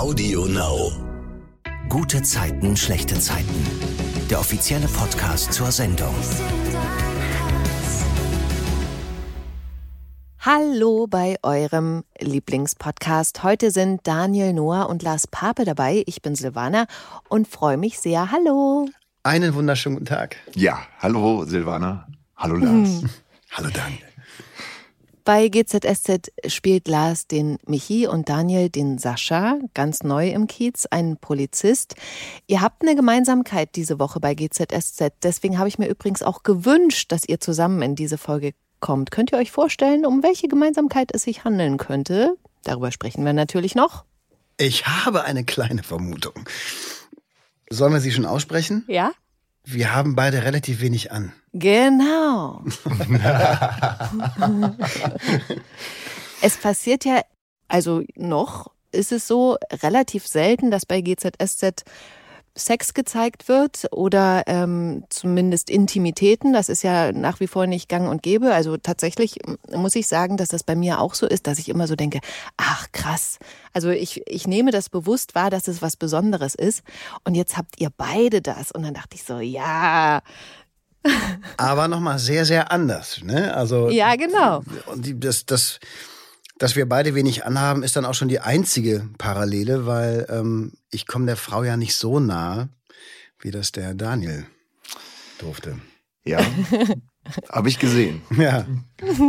Audio Now. Gute Zeiten, schlechte Zeiten. Der offizielle Podcast zur Sendung. Hallo bei eurem Lieblingspodcast. Heute sind Daniel Noah und Lars Pape dabei. Ich bin Silvana und freue mich sehr. Hallo. Einen wunderschönen guten Tag. Ja, hallo Silvana. Hallo Lars. Hallo Daniel. Bei GZSZ spielt Lars den Michi und Daniel den Sascha, ganz neu im Kiez, ein Polizist. Ihr habt eine Gemeinsamkeit diese Woche bei GZSZ. Deswegen habe ich mir übrigens auch gewünscht, dass ihr zusammen in diese Folge kommt. Könnt ihr euch vorstellen, um welche Gemeinsamkeit es sich handeln könnte? Darüber sprechen wir natürlich noch. Ich habe eine kleine Vermutung. Sollen wir sie schon aussprechen? Ja? Wir haben beide relativ wenig an. Genau. es passiert ja, also noch ist es so relativ selten, dass bei GZSZ Sex gezeigt wird oder ähm, zumindest Intimitäten. Das ist ja nach wie vor nicht gang und gäbe. Also tatsächlich muss ich sagen, dass das bei mir auch so ist, dass ich immer so denke, ach krass. Also ich, ich nehme das bewusst wahr, dass es was Besonderes ist. Und jetzt habt ihr beide das. Und dann dachte ich so, ja, Aber nochmal sehr, sehr anders. Ne? Also, ja, genau. Und das, das, dass wir beide wenig anhaben, ist dann auch schon die einzige Parallele, weil ähm, ich komme der Frau ja nicht so nah, wie das der Daniel durfte. Ja, habe ich gesehen. Ja.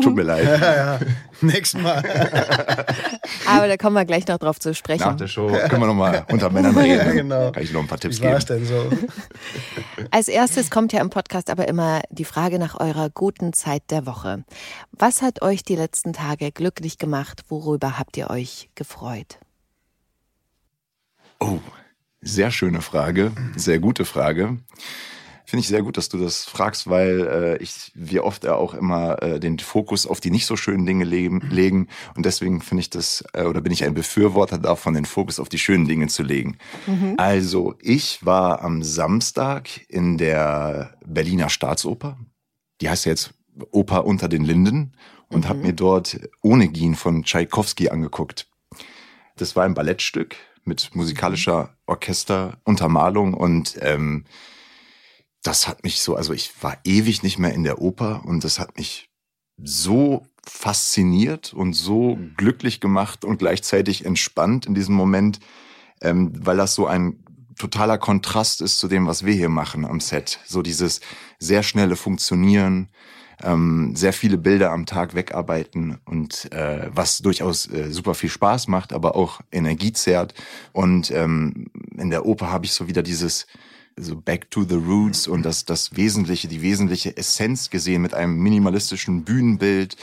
Tut mir leid. Ja, ja. Nächstes Mal. Aber da kommen wir gleich noch drauf zu sprechen. Nach der Show können wir nochmal unter Männern reden. Ja, genau. Kann ich noch ein paar Tipps Wie war es geben. denn so? Als erstes kommt ja im Podcast aber immer die Frage nach eurer guten Zeit der Woche. Was hat euch die letzten Tage glücklich gemacht? Worüber habt ihr euch gefreut? Oh, sehr schöne Frage. Sehr gute Frage. Finde ich sehr gut, dass du das fragst, weil äh, ich wir oft ja auch immer äh, den Fokus auf die nicht so schönen Dinge legen, legen und deswegen finde ich das äh, oder bin ich ein Befürworter davon, den Fokus auf die schönen Dinge zu legen. Also ich war am Samstag in der Berliner Staatsoper. Die heißt ja jetzt Oper unter den Linden und habe mir dort Onegin von Tschaikowski angeguckt. Das war ein Ballettstück mit musikalischer Orchesteruntermalung und ähm, das hat mich so, also ich war ewig nicht mehr in der Oper und das hat mich so fasziniert und so glücklich gemacht und gleichzeitig entspannt in diesem Moment, ähm, weil das so ein totaler Kontrast ist zu dem, was wir hier machen am Set. So dieses sehr schnelle Funktionieren, ähm, sehr viele Bilder am Tag wegarbeiten und äh, was durchaus äh, super viel Spaß macht, aber auch Energie zehrt. Und ähm, in der Oper habe ich so wieder dieses so Back to the Roots und das, das Wesentliche, die wesentliche Essenz gesehen mit einem minimalistischen Bühnenbild,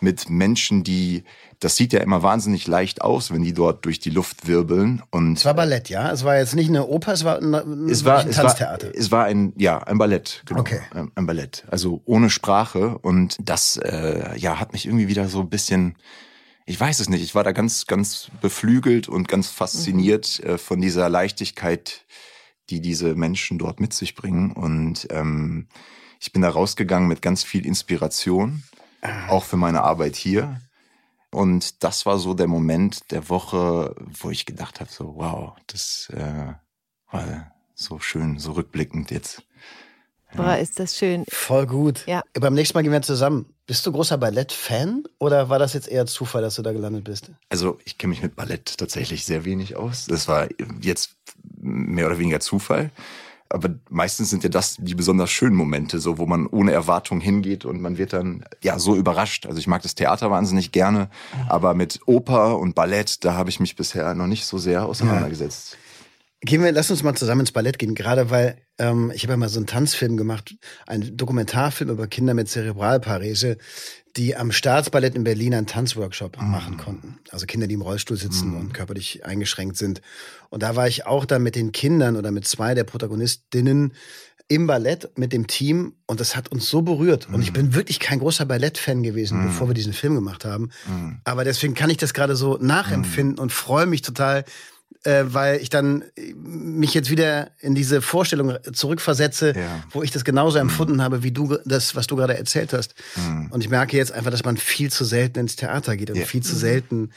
mit Menschen, die, das sieht ja immer wahnsinnig leicht aus, wenn die dort durch die Luft wirbeln. Und Es war Ballett, ja? Es war jetzt nicht eine Oper, es war ein, es war, ein es Tanztheater. war, es war ein, ja, ein Ballett, genau. Okay. Ein- Ein Ballett. Also ohne Sprache. Und das, äh, ja, hat mich irgendwie wieder so ein bisschen, ich weiß es nicht, ich war da ganz, ganz beflügelt und ganz fasziniert äh, von dieser Leichtigkeit, die diese Menschen dort mit sich bringen. Und ähm, ich bin da rausgegangen mit ganz viel Inspiration, auch für meine Arbeit hier. Und das war so der Moment der Woche, wo ich gedacht habe, so wow, das äh, war so schön, so rückblickend jetzt. Boah, ist das schön. Voll gut. Ja. Beim nächsten Mal gehen wir zusammen. Bist du großer Ballett-Fan oder war das jetzt eher Zufall, dass du da gelandet bist? Also ich kenne mich mit Ballett tatsächlich sehr wenig aus. Das war jetzt mehr oder weniger Zufall. Aber meistens sind ja das die besonders schönen Momente, so wo man ohne Erwartung hingeht und man wird dann ja so überrascht. Also ich mag das Theater wahnsinnig gerne, aber mit Oper und Ballett, da habe ich mich bisher noch nicht so sehr auseinandergesetzt. Gehen wir, lass uns mal zusammen ins Ballett gehen, gerade weil ähm, ich habe ja mal so einen Tanzfilm gemacht, einen Dokumentarfilm über Kinder mit Zerebralparese, die am Staatsballett in Berlin einen Tanzworkshop machen konnten. Also Kinder, die im Rollstuhl sitzen und körperlich eingeschränkt sind. Und da war ich auch dann mit den Kindern oder mit zwei der Protagonistinnen im Ballett mit dem Team und das hat uns so berührt. Und ich bin wirklich kein großer Ballett-Fan gewesen, bevor wir diesen Film gemacht haben. Aber deswegen kann ich das gerade so nachempfinden und freue mich total, äh, weil ich dann äh, mich jetzt wieder in diese Vorstellung zurückversetze, Ja. wo ich das genauso empfunden habe, wie du das, was du gerade erzählt hast. Mhm. Und ich merke jetzt einfach, dass man viel zu selten ins Theater geht und Ja. viel zu selten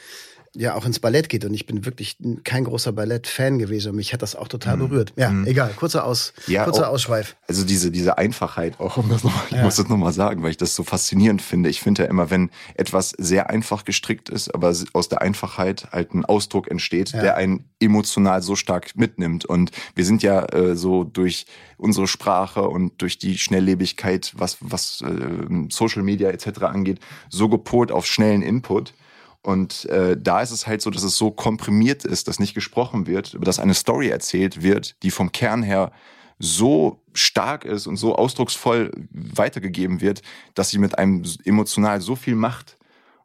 ja auch ins Ballett geht und ich bin wirklich kein großer Ballett-Fan gewesen und mich hat das auch total Mhm. berührt. Ja, Mhm. egal, kurzer, Aus, Ja, kurzer auch- Ausschweif. Also diese, diese Einfachheit auch, um das noch, ich Ja. muss das nochmal sagen, weil ich das so faszinierend finde. Ich finde ja immer, wenn etwas sehr einfach gestrickt ist, aber aus der Einfachheit halt ein Ausdruck entsteht, Ja. der einen emotional so stark mitnimmt. Und wir sind ja äh, so durch unsere Sprache und durch die Schnelllebigkeit, was, was äh, Social Media etc. angeht, so gepolt auf schnellen Input. Und äh, da ist es halt so, dass es so komprimiert ist, dass nicht gesprochen wird, aber dass eine Story erzählt wird, die vom Kern her so stark ist und so ausdrucksvoll weitergegeben wird, dass sie mit einem emotional so viel macht.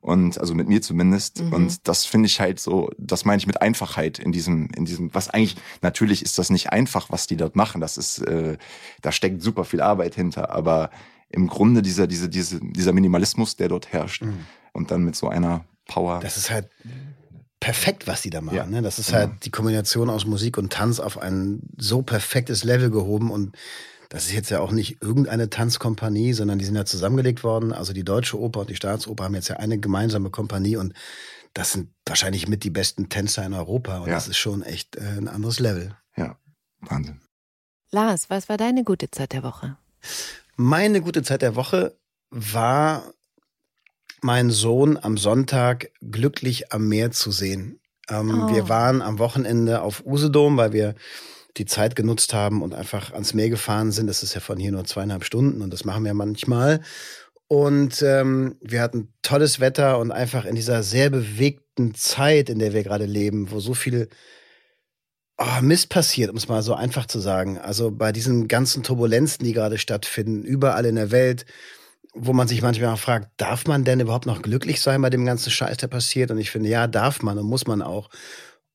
Und also mit mir zumindest. Mhm. Und das finde ich halt so, das meine ich mit Einfachheit in diesem, in diesem, was eigentlich, natürlich ist das nicht einfach, was die dort machen. Das ist, äh, da steckt super viel Arbeit hinter. Aber im Grunde dieser, diese, diese, dieser Minimalismus, der dort herrscht. Und dann mit so einer Power. Das ist halt perfekt, was die da machen. Ja. Ne? Das ist Ja. halt die Kombination aus Musik und Tanz auf ein so perfektes Level gehoben und das ist jetzt ja auch nicht irgendeine Tanzkompanie, sondern die sind ja zusammengelegt worden. Also die Deutsche Oper und die Staatsoper haben jetzt ja eine gemeinsame Kompanie und das sind wahrscheinlich mit die besten Tänzer in Europa und Ja. das ist schon echt äh, ein anderes Level. ja, Wahnsinn. Lars, was war deine gute Zeit der Woche? Meine gute Zeit der Woche war meinen Sohn am Sonntag glücklich am Meer zu sehen. Ähm, Oh. Wir waren am Wochenende auf Usedom, weil wir die Zeit genutzt haben und einfach ans Meer gefahren sind. Das ist ja von hier nur zweieinhalb Stunden und das machen wir manchmal. Und ähm, wir hatten tolles Wetter und einfach in dieser sehr bewegten Zeit, in der wir gerade leben, wo so viel oh, Mist passiert, um es mal so einfach zu sagen. Also bei diesen ganzen Turbulenzen, die gerade stattfinden, überall in der Welt, wo man sich manchmal auch fragt, darf man denn überhaupt noch glücklich sein bei dem ganzen Scheiß, der passiert? Und ich finde, ja, darf man und muss man auch.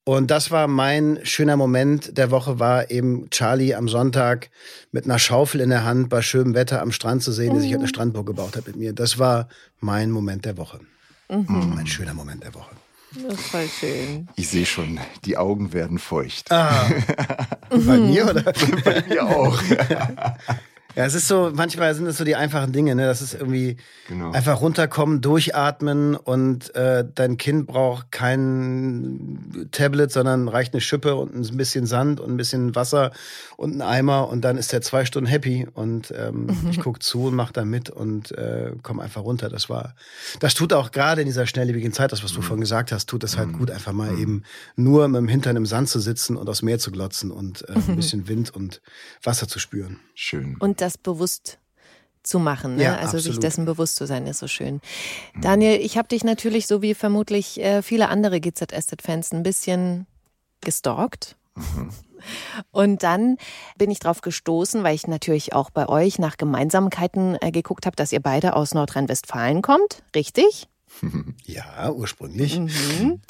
Und das war mein schöner Moment der Woche, war eben Charlie am Sonntag mit einer Schaufel in der Hand bei schönem Wetter am Strand zu sehen, der sich halt eine Strandburg gebaut hat mit mir. Das war mein Moment der Woche. Mein schöner Moment der Woche. Das ist voll schön. Ich sehe schon, die Augen werden feucht. Ah, bei mir oder? Bei mir auch. Ja, es ist so, manchmal sind es so die einfachen Dinge, ne? Das ist irgendwie Genau. einfach runterkommen, durchatmen und äh, dein Kind braucht kein Tablet, sondern reicht eine Schippe und ein bisschen Sand und ein bisschen Wasser und ein Eimer und dann ist er zwei Stunden happy und ähm, ich guck zu und mach da mit und äh, komm einfach runter. Das war, das tut auch gerade in dieser schnelllebigen Zeit, das was du vorhin gesagt hast, tut es halt gut, einfach mal eben nur mit dem Hintern im Sand zu sitzen und aufs Meer zu glotzen und äh, ein bisschen Wind und Wasser zu spüren. Schön. Und das bewusst zu machen, ne? Ja, also sich absolut. dessen bewusst zu sein, ist so schön. Daniel, ich habe dich natürlich, so wie vermutlich äh, viele andere GZSZ-Fans, ein bisschen gestalkt. Und dann bin ich drauf gestoßen, weil ich natürlich auch bei euch nach Gemeinsamkeiten äh, geguckt habe, dass ihr beide aus Nordrhein-Westfalen kommt, richtig? Ja, ursprünglich. Mhm.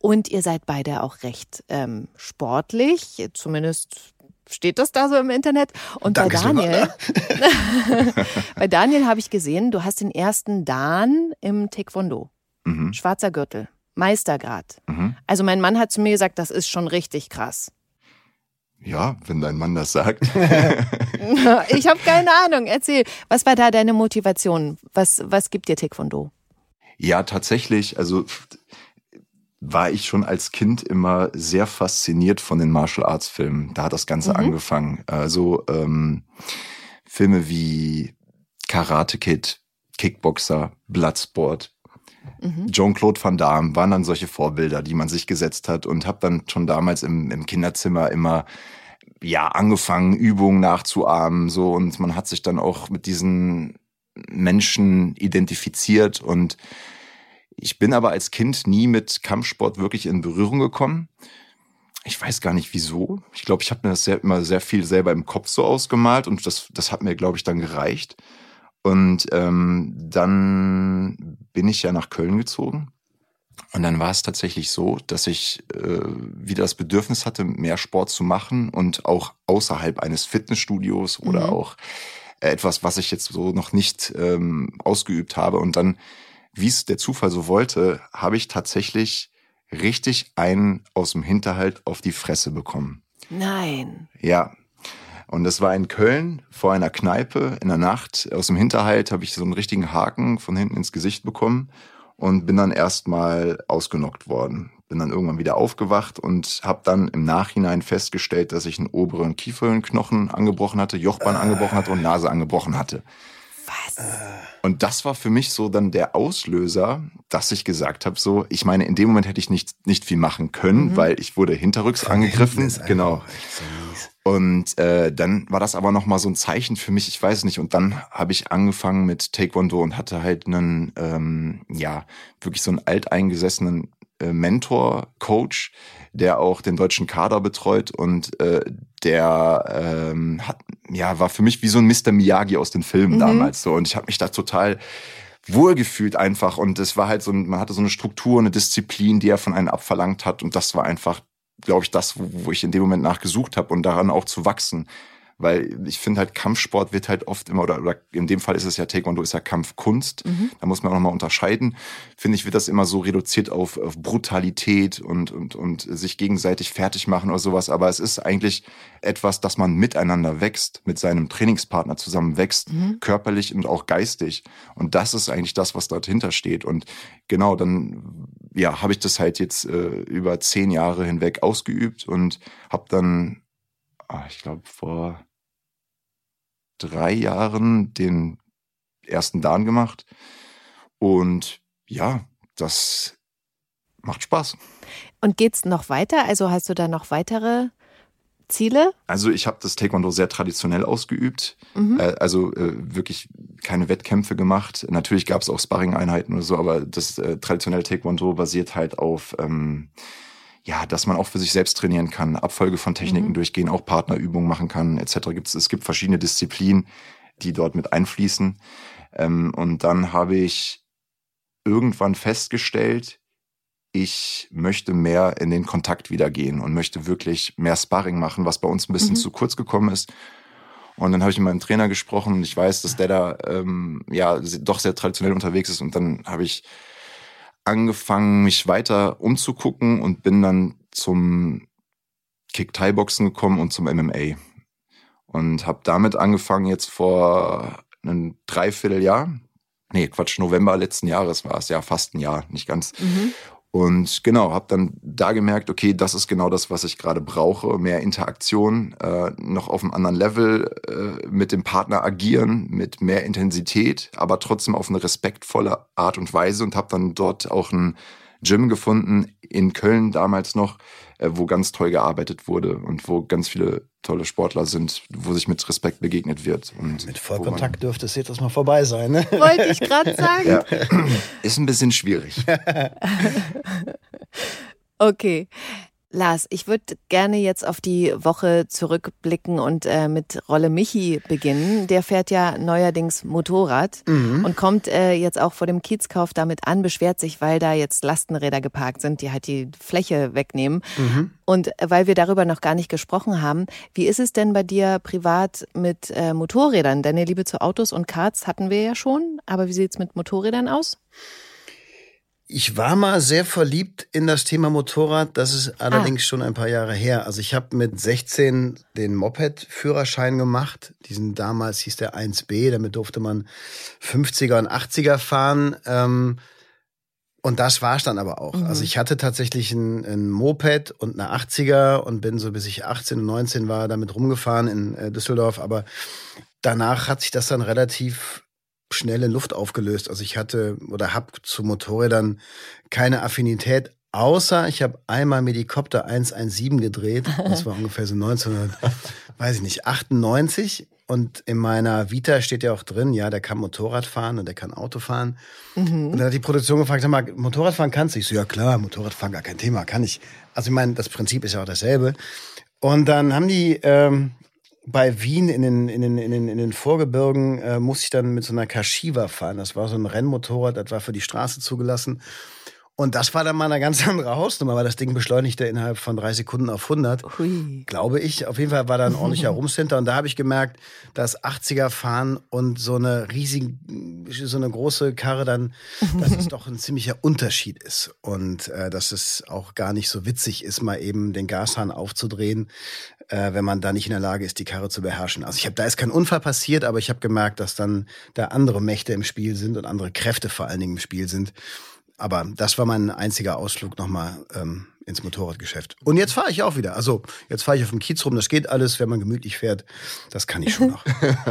Und ihr seid beide auch recht ähm, sportlich, zumindest steht das da so im Internet. Und Danke, bei Daniel, bei Daniel habe ich gesehen, du hast den ersten Dan im Taekwondo, Mhm. schwarzer Gürtel, Meistergrad. Mhm. Also mein Mann hat zu mir gesagt, das ist schon richtig krass. Ja, wenn dein Mann das sagt. Ich habe keine Ahnung. Erzähl, was war da deine Motivation? Was, was gibt dir Taekwondo? Ja, tatsächlich. Also war ich schon als Kind immer sehr fasziniert von den Martial Arts Filmen. Da hat das Ganze Mhm. angefangen. Also ähm, Filme wie Karate Kid, Kickboxer, Bloodsport, Mhm. Jean-Claude Van Damme waren dann solche Vorbilder, die man sich gesetzt hat und habe dann schon damals im, im Kinderzimmer immer ja angefangen Übungen nachzuahmen so und man hat sich dann auch mit diesen Menschen identifiziert und ich bin aber als Kind nie mit Kampfsport wirklich in Berührung gekommen. Ich weiß gar nicht wieso. Ich glaube, ich habe mir das sehr, immer sehr viel selber im Kopf so ausgemalt und das, das hat mir, glaube ich, dann gereicht. Und ähm, dann bin ich ja nach Köln gezogen. Und dann war es tatsächlich so, dass ich äh, wieder das Bedürfnis hatte, mehr Sport zu machen und auch außerhalb eines Fitnessstudios oder Mhm. auch etwas, was ich jetzt so noch nicht ähm, ausgeübt habe. Und dann, wie es der Zufall so wollte, habe ich tatsächlich richtig einen aus dem Hinterhalt auf die Fresse bekommen. Nein. Ja. Und das war in Köln vor einer Kneipe in der Nacht. Aus dem Hinterhalt habe ich so einen richtigen Haken von hinten ins Gesicht bekommen. und bin dann erstmal ausgenockt worden. Bin dann irgendwann wieder aufgewacht und habe dann im Nachhinein festgestellt, dass ich einen oberen Kieferknochen angebrochen hatte, Jochbein angebrochen hatte und Nase angebrochen hatte. Was? Und das war für mich so dann der Auslöser, dass ich gesagt habe, so, ich meine, in dem Moment hätte ich nicht, nicht viel machen können, weil ich wurde hinterrücks angegriffen. Ist einfach Genau. Und äh, dann war das aber noch mal so ein Zeichen für mich, ich weiß nicht. Und dann habe ich angefangen mit Taekwondo und hatte halt einen, ähm, ja, wirklich so einen alteingesessenen äh, Mentor, Coach, der auch den deutschen Kader betreut und äh, der ähm, hat, ja, war für mich wie so ein Mr. Miyagi aus den Filmen damals so. Und ich habe mich da total wohlgefühlt einfach. Und es war halt so, man hatte so eine Struktur, eine Disziplin, die er von einem abverlangt hat. Und das war einfach glaube ich, das, wo, wo ich in dem Moment nachgesucht habe und daran auch zu wachsen. Weil ich finde halt, Kampfsport wird halt oft immer, oder, oder in dem Fall ist es ja Taekwondo, ist ja Kampfkunst. Da muss man auch nochmal unterscheiden. Finde ich, wird das immer so reduziert auf, auf Brutalität und, und, und sich gegenseitig fertig machen oder sowas. Aber es ist eigentlich etwas, dass man miteinander wächst, mit seinem Trainingspartner zusammen wächst, körperlich und auch geistig. Und das ist eigentlich das, was dahinter steht. Und genau, dann ja, habe ich das halt jetzt äh, über zehn Jahre hinweg ausgeübt und habe dann, ah, ich glaube, vor drei Jahren den ersten Dan gemacht. Und ja, das macht Spaß. Und geht's noch weiter? Also hast du da noch weitere Ziele? Also ich habe das Taekwondo sehr traditionell ausgeübt, äh, also äh, wirklich keine Wettkämpfe gemacht. Natürlich gab es auch Sparring-Einheiten oder so, aber das äh, traditionelle Taekwondo basiert halt auf, ähm, ja, dass man auch für sich selbst trainieren kann, Abfolge von Techniken durchgehen, auch Partnerübungen machen kann, etc. Gibt's, es gibt verschiedene Disziplinen, die dort mit einfließen. Ähm, und dann habe ich irgendwann festgestellt, ich möchte mehr in den Kontakt wieder gehen und möchte wirklich mehr Sparring machen, was bei uns ein bisschen zu kurz gekommen ist. Und dann habe ich mit meinem Trainer gesprochen und ich weiß, dass der da ähm, ja doch sehr traditionell unterwegs ist. Und dann habe ich angefangen, mich weiter umzugucken und bin dann zum Kick-Thai-Boxen gekommen und zum MMA. Und habe damit angefangen jetzt vor einem Dreivierteljahr. Nee, Quatsch, November letzten Jahres war es, ja, fast ein Jahr, nicht ganz. Und genau, habe dann da gemerkt, okay, das ist genau das, was ich gerade brauche. Mehr Interaktion, äh, noch auf einem anderen Level äh, mit dem Partner agieren, mit mehr Intensität, aber trotzdem auf eine respektvolle Art und Weise und habe dann dort auch ein Gym gefunden in Köln damals noch, wo ganz toll gearbeitet wurde und wo ganz viele tolle Sportler sind, wo sich mit Respekt begegnet wird. Und Mit Vollkontakt dürfte es jetzt mal vorbei sein. Ne? Wollte ich gerade sagen. Ja, ist ein bisschen schwierig. Okay. Lars, ich würde gerne jetzt auf die Woche zurückblicken und äh, mit Rolle Michi beginnen. Der fährt ja neuerdings Motorrad und kommt äh, jetzt auch vor dem Kiezkauf damit an, beschwert sich, weil da jetzt Lastenräder geparkt sind, die halt die Fläche wegnehmen. Und äh, weil wir darüber noch gar nicht gesprochen haben, wie ist es denn bei dir privat mit äh, Motorrädern? Deine Liebe zu Autos und Karts hatten wir ja schon, aber wie sieht's mit Motorrädern aus? Ich war mal sehr verliebt in das Thema Motorrad. Das ist allerdings schon ein paar Jahre her. Also ich habe mit 16 den Moped-Führerschein gemacht. Diesen damals hieß der 1B. Damit durfte man 50er und 80er fahren. Ähm, und das war's dann aber auch. Also ich hatte tatsächlich ein, ein Moped und eine 80er und bin so bis ich 18 und 19 war damit rumgefahren in äh, Düsseldorf. Aber danach hat sich das dann relativ schnell in Luft aufgelöst. Also ich hatte oder habe zu Motorrädern keine Affinität, außer ich habe einmal Copter 117 gedreht. Das war ungefähr so 1900, weiß ich nicht, 98. Und in meiner Vita steht ja auch drin, ja, der kann Motorrad fahren und der kann Auto fahren. Und dann hat die Produktion gefragt, sag mal, Motorradfahren kannst du? Ich so, ja klar, Motorradfahren gar kein Thema, kann ich. Also ich meine, das Prinzip ist ja auch dasselbe. Und dann haben die ähm, bei Wien in den, in den, in den, in den Vorgebirgen äh, musste ich dann mit so einer Kashiwa fahren. Das war so ein Rennmotorrad, das war für die Straße zugelassen. Und das war dann mal eine ganz andere Hausnummer, weil das Ding beschleunigte innerhalb von drei Sekunden auf 100. Hui. Glaube ich. Auf jeden Fall war da ein ordentlicher Rumcenter. Und da habe ich gemerkt, dass 80er fahren und so eine riesige, so eine große Karre dann, dass es doch ein ziemlicher Unterschied ist. Und äh, dass es auch gar nicht so witzig ist, mal eben den Gashahn aufzudrehen, äh, wenn man da nicht in der Lage ist, die Karre zu beherrschen. Also ich habe, da ist kein Unfall passiert, aber ich habe gemerkt, dass dann da andere Mächte im Spiel sind und andere Kräfte vor allen Dingen im Spiel sind. Aber das war mein einziger Ausflug nochmal ähm, ins Motorradgeschäft. Und jetzt fahre ich auch wieder. Also jetzt fahre ich auf dem Kiez rum. Das geht alles, wenn man gemütlich fährt. Das kann ich schon noch.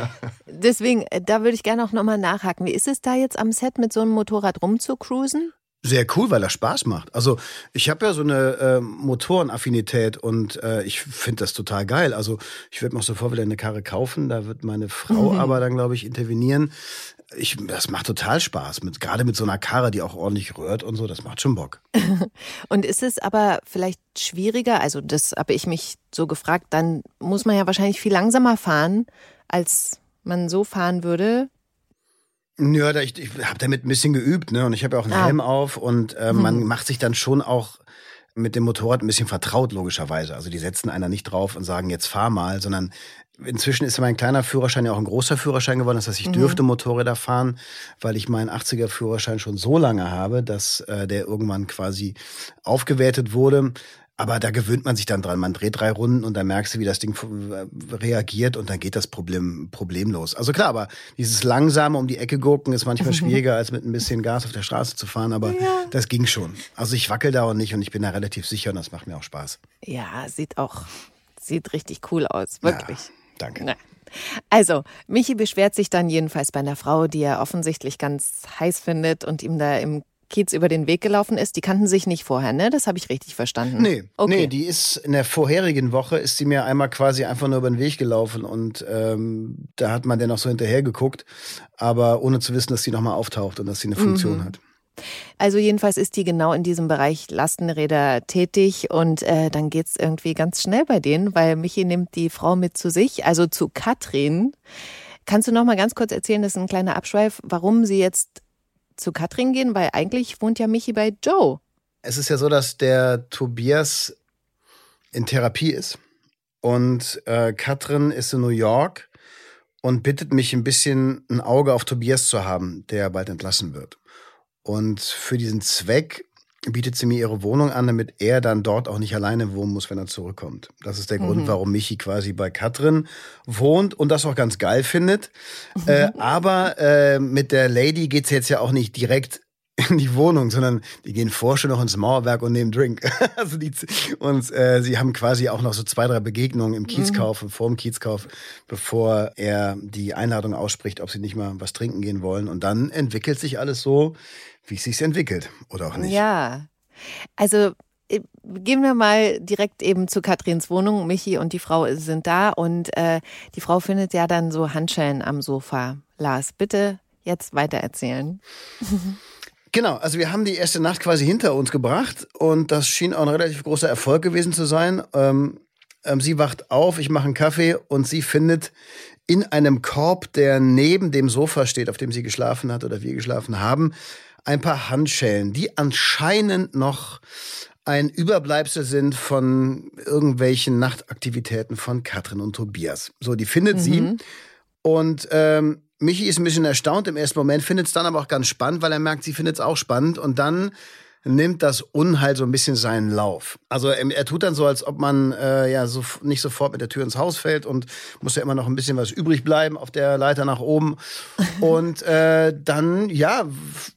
Deswegen, äh, da würde ich gerne auch nochmal nachhaken. Wie ist es da jetzt am Set mit so einem Motorrad rumzucruisen? Sehr cool, weil er Spaß macht. Also ich habe ja so eine äh, Motorenaffinität und äh, ich finde das total geil. Also ich würde mir auch sofort wieder eine Karre kaufen. Da wird meine Frau mhm. aber dann, glaube ich, intervenieren. Ich, das macht total Spaß, mit, gerade mit so einer Karre, die auch ordentlich rührt und so, das macht schon Bock. und ist es aber vielleicht schwieriger, also das habe ich mich so gefragt, dann muss man ja wahrscheinlich viel langsamer fahren, als man so fahren würde, ja, ich, ich habe damit ein bisschen geübt, ne? Und ich habe ja auch einen ah. Helm auf und äh, man hm. macht sich dann schon auch mit dem Motorrad ein bisschen vertraut, logischerweise. Also die setzen einer nicht drauf und sagen, jetzt fahr mal, sondern inzwischen ist mein kleiner Führerschein ja auch ein großer Führerschein geworden. Das heißt, ich mhm. dürfte Motorräder fahren, weil ich meinen 80er Führerschein schon so lange habe, dass äh, der irgendwann quasi aufgewertet wurde. Aber da gewöhnt man sich dann dran. Man dreht drei Runden und dann merkst du, wie das Ding reagiert und dann geht das Problem problemlos. Also klar, aber dieses langsame um die Ecke gucken ist manchmal schwieriger, als mit ein bisschen Gas auf der Straße zu fahren. Aber ja. das ging schon. Also ich wackel da auch nicht und ich bin da relativ sicher und das macht mir auch Spaß. Ja, sieht auch, sieht richtig cool aus. Wirklich. Ja, danke. Na. Also, Michi beschwert sich dann jedenfalls bei einer Frau, die er offensichtlich ganz heiß findet und ihm da im Kiez über den Weg gelaufen ist. Die kannten sich nicht vorher, ne? Das habe ich richtig verstanden. Nee, okay. nee, die ist in der vorherigen Woche ist sie mir einmal quasi einfach nur über den Weg gelaufen und ähm, da hat man dann auch so hinterher geguckt, aber ohne zu wissen, dass sie nochmal auftaucht und dass sie eine Funktion mhm. hat. Also jedenfalls ist die genau in diesem Bereich Lastenräder tätig und äh, dann geht's irgendwie ganz schnell bei denen, weil Michi nimmt die Frau mit zu sich, also zu Katrin. Kannst du noch mal ganz kurz erzählen, das ist ein kleiner Abschweif, warum sie jetzt zu Katrin gehen? Weil eigentlich wohnt ja Michi bei Joe. Es ist ja so, dass der Tobias in Therapie ist. Und äh, Katrin ist in New York und bittet mich ein bisschen ein Auge auf Tobias zu haben, der bald entlassen wird. Und für diesen Zweck bietet sie mir ihre Wohnung an, damit er dann dort auch nicht alleine wohnen muss, wenn er zurückkommt. Das ist der mhm. Grund, warum Michi quasi bei Katrin wohnt und das auch ganz geil findet. Mhm. Äh, aber äh, mit der Lady geht's jetzt ja auch nicht direkt in die Wohnung, sondern die gehen vorher schon noch ins Mauerwerk und nehmen Drink. also die, und äh, sie haben quasi auch noch so zwei, drei Begegnungen im Kiezkauf, mhm. vor dem Kiezkauf, bevor er die Einladung ausspricht, ob sie nicht mal was trinken gehen wollen. Und dann entwickelt sich alles so, wie es sich entwickelt oder auch nicht. Ja, also äh, gehen wir mal direkt eben zu Katrins Wohnung. Michi und die Frau sind da und äh, die Frau findet ja dann so Handschellen am Sofa. Lars, bitte jetzt weiter erzählen. Genau, also wir haben die erste Nacht quasi hinter uns gebracht und das schien auch ein relativ großer Erfolg gewesen zu sein. Ähm, ähm, sie wacht auf, ich mache einen Kaffee und sie findet in einem Korb, der neben dem Sofa steht, auf dem sie geschlafen hat oder wir geschlafen haben, ein paar Handschellen, die anscheinend noch ein Überbleibsel sind von irgendwelchen Nachtaktivitäten von Katrin und Tobias. So, die findet mhm. sie. Und ähm, Michi ist ein bisschen erstaunt im ersten Moment, findet es dann aber auch ganz spannend, weil er merkt, sie findet es auch spannend. Und dann nimmt das Unheil so ein bisschen seinen Lauf. Also er, er tut dann so, als ob man äh, ja so nicht sofort mit der Tür ins Haus fällt und muss ja immer noch ein bisschen was übrig bleiben auf der Leiter nach oben. und äh, dann ja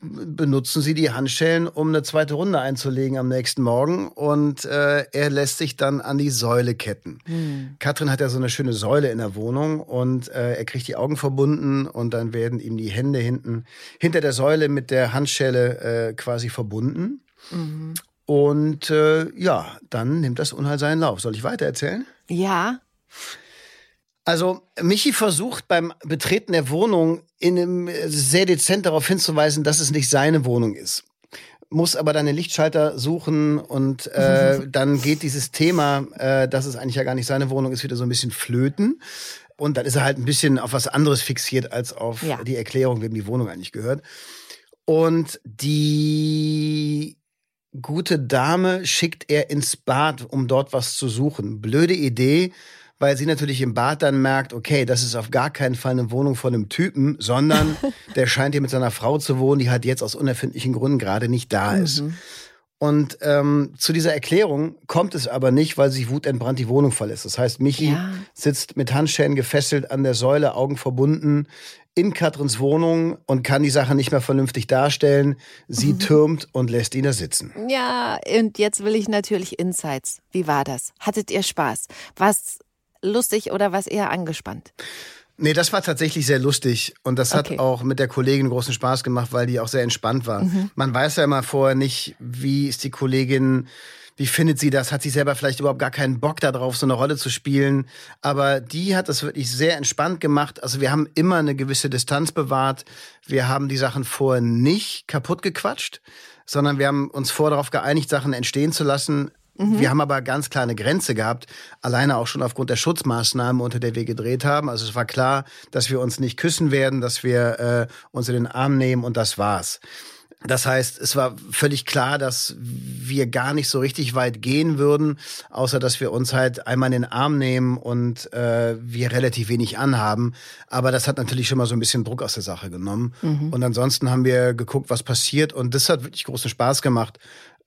benutzen sie die Handschellen, um eine zweite Runde einzulegen am nächsten Morgen und äh, er lässt sich dann an die Säule ketten. Hm. Katrin hat ja so eine schöne Säule in der Wohnung und äh, er kriegt die Augen verbunden und dann werden ihm die Hände hinten hinter der Säule mit der Handschelle äh, quasi verbunden. Mhm. Und äh, ja, dann nimmt das Unheil seinen Lauf. Soll ich weiter erzählen? Ja. Also Michi versucht beim Betreten der Wohnung in einem sehr dezent darauf hinzuweisen, dass es nicht seine Wohnung ist. Muss aber dann den Lichtschalter suchen und äh, dann geht dieses Thema, äh, dass es eigentlich ja gar nicht seine Wohnung ist, wieder so ein bisschen flöten. Und dann ist er halt ein bisschen auf was anderes fixiert als auf ja. die Erklärung, wem die Wohnung eigentlich gehört. Und die gute Dame schickt er ins Bad, um dort was zu suchen. Blöde Idee, weil sie natürlich im Bad dann merkt, okay, das ist auf gar keinen Fall eine Wohnung von einem Typen, sondern der scheint hier mit seiner Frau zu wohnen, die halt jetzt aus unerfindlichen Gründen gerade nicht da ist. Mhm. Und ähm, zu dieser Erklärung kommt es aber nicht, weil sich wutentbrannt die Wohnung verlässt. Das heißt, Michi ja. sitzt mit Handschellen gefesselt an der Säule, Augen verbunden in Katrins Wohnung und kann die Sache nicht mehr vernünftig darstellen. Sie mhm. türmt und lässt ihn da sitzen. Ja, und jetzt will ich natürlich Insights. Wie war das? Hattet ihr Spaß? Was lustig oder was eher angespannt? Nee, das war tatsächlich sehr lustig und das hat okay. auch mit der Kollegin großen Spaß gemacht, weil die auch sehr entspannt war. Mhm. Man weiß ja immer vorher nicht, wie ist die Kollegin, wie findet sie das? Hat sie selber vielleicht überhaupt gar keinen Bock darauf, so eine Rolle zu spielen? Aber die hat das wirklich sehr entspannt gemacht. Also wir haben immer eine gewisse Distanz bewahrt. Wir haben die Sachen vorher nicht kaputt gequatscht, sondern wir haben uns vorher darauf geeinigt, Sachen entstehen zu lassen, Mhm. Wir haben aber ganz kleine Grenze gehabt, alleine auch schon aufgrund der Schutzmaßnahmen, unter der wir gedreht haben. Also es war klar, dass wir uns nicht küssen werden, dass wir äh, uns in den Arm nehmen und das war's. Das heißt, es war völlig klar, dass wir gar nicht so richtig weit gehen würden, außer dass wir uns halt einmal in den Arm nehmen und äh, wir relativ wenig anhaben. Aber das hat natürlich schon mal so ein bisschen Druck aus der Sache genommen. Mhm. Und ansonsten haben wir geguckt, was passiert. Und das hat wirklich großen Spaß gemacht,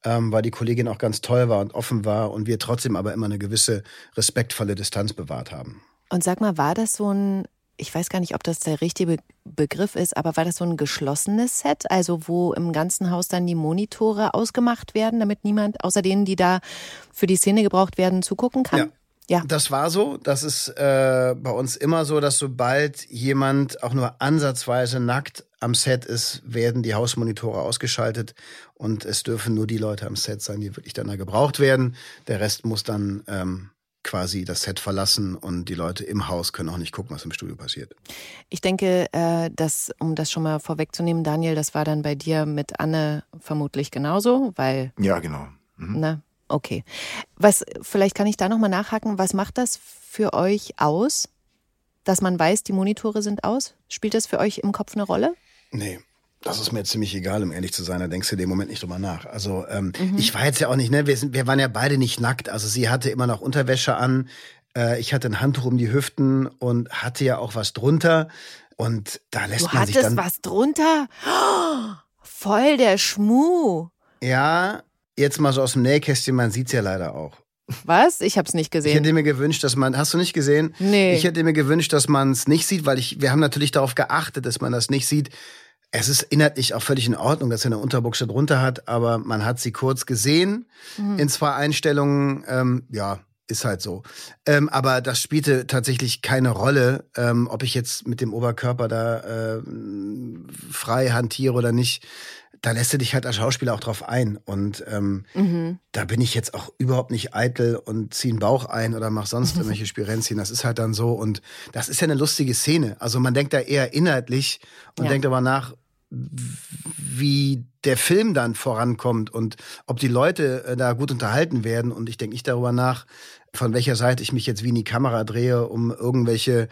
ähm, weil die Kollegin auch ganz toll war und offen war und wir trotzdem aber immer eine gewisse respektvolle Distanz bewahrt haben. Und sag mal, war das so ein, ich weiß gar nicht, ob das der richtige Begriff ist, aber war das so ein geschlossenes Set, also wo im ganzen Haus dann die Monitore ausgemacht werden, damit niemand außer denen, die da für die Szene gebraucht werden, zugucken kann? Ja. Ja. Das war so. Das ist äh, bei uns immer so, dass sobald jemand auch nur ansatzweise nackt am Set ist, werden die Hausmonitore ausgeschaltet und es dürfen nur die Leute am Set sein, die wirklich dann da gebraucht werden. Der Rest muss dann ähm, quasi das Set verlassen und die Leute im Haus können auch nicht gucken, was im Studio passiert. Ich denke, äh, dass, um das schon mal vorwegzunehmen, Daniel, das war dann bei dir mit Anne vermutlich genauso, weil. Ja, genau. Mhm. Na, okay. Was, vielleicht kann ich da nochmal nachhaken, was macht das für euch aus, dass man weiß, die Monitore sind aus? Spielt das für euch im Kopf eine Rolle? Nee. Das ist mir ziemlich egal, um ehrlich zu sein. Da denkst du dem Moment nicht drüber nach. Also ähm, mhm. ich war jetzt ja auch nicht, ne? Wir, sind, wir waren ja beide nicht nackt. Also sie hatte immer noch Unterwäsche an. Äh, ich hatte ein Handtuch um die Hüften und hatte ja auch was drunter. Und da lässt du man sich dann. Du hattest was drunter? Oh, voll der Schmuh. Ja, jetzt mal so aus dem Nähkästchen, man sieht's ja leider auch. Was? Ich habe es nicht gesehen. Ich hätte mir gewünscht, dass man. Hast du nicht gesehen? Nee. Ich hätte mir gewünscht, dass man es nicht sieht, weil ich. Wir haben natürlich darauf geachtet, dass man das nicht sieht. Es ist inhaltlich auch völlig in Ordnung, dass er eine Unterbuchse drunter hat, aber man hat sie kurz gesehen mhm. in zwei Einstellungen. Ähm, ja, ist halt so. Ähm, aber das spielte tatsächlich keine Rolle, ähm, ob ich jetzt mit dem Oberkörper da äh, frei hantiere oder nicht da lässt du dich halt als Schauspieler auch drauf ein. Und ähm, mhm. da bin ich jetzt auch überhaupt nicht eitel und ziehe einen Bauch ein oder mach sonst irgendwelche Spirenzien. Das ist halt dann so. Und das ist ja eine lustige Szene. Also man denkt da eher inhaltlich und ja. denkt aber nach, wie der Film dann vorankommt und ob die Leute äh, da gut unterhalten werden. Und ich denke nicht darüber nach, von welcher Seite ich mich jetzt wie in die Kamera drehe, um irgendwelche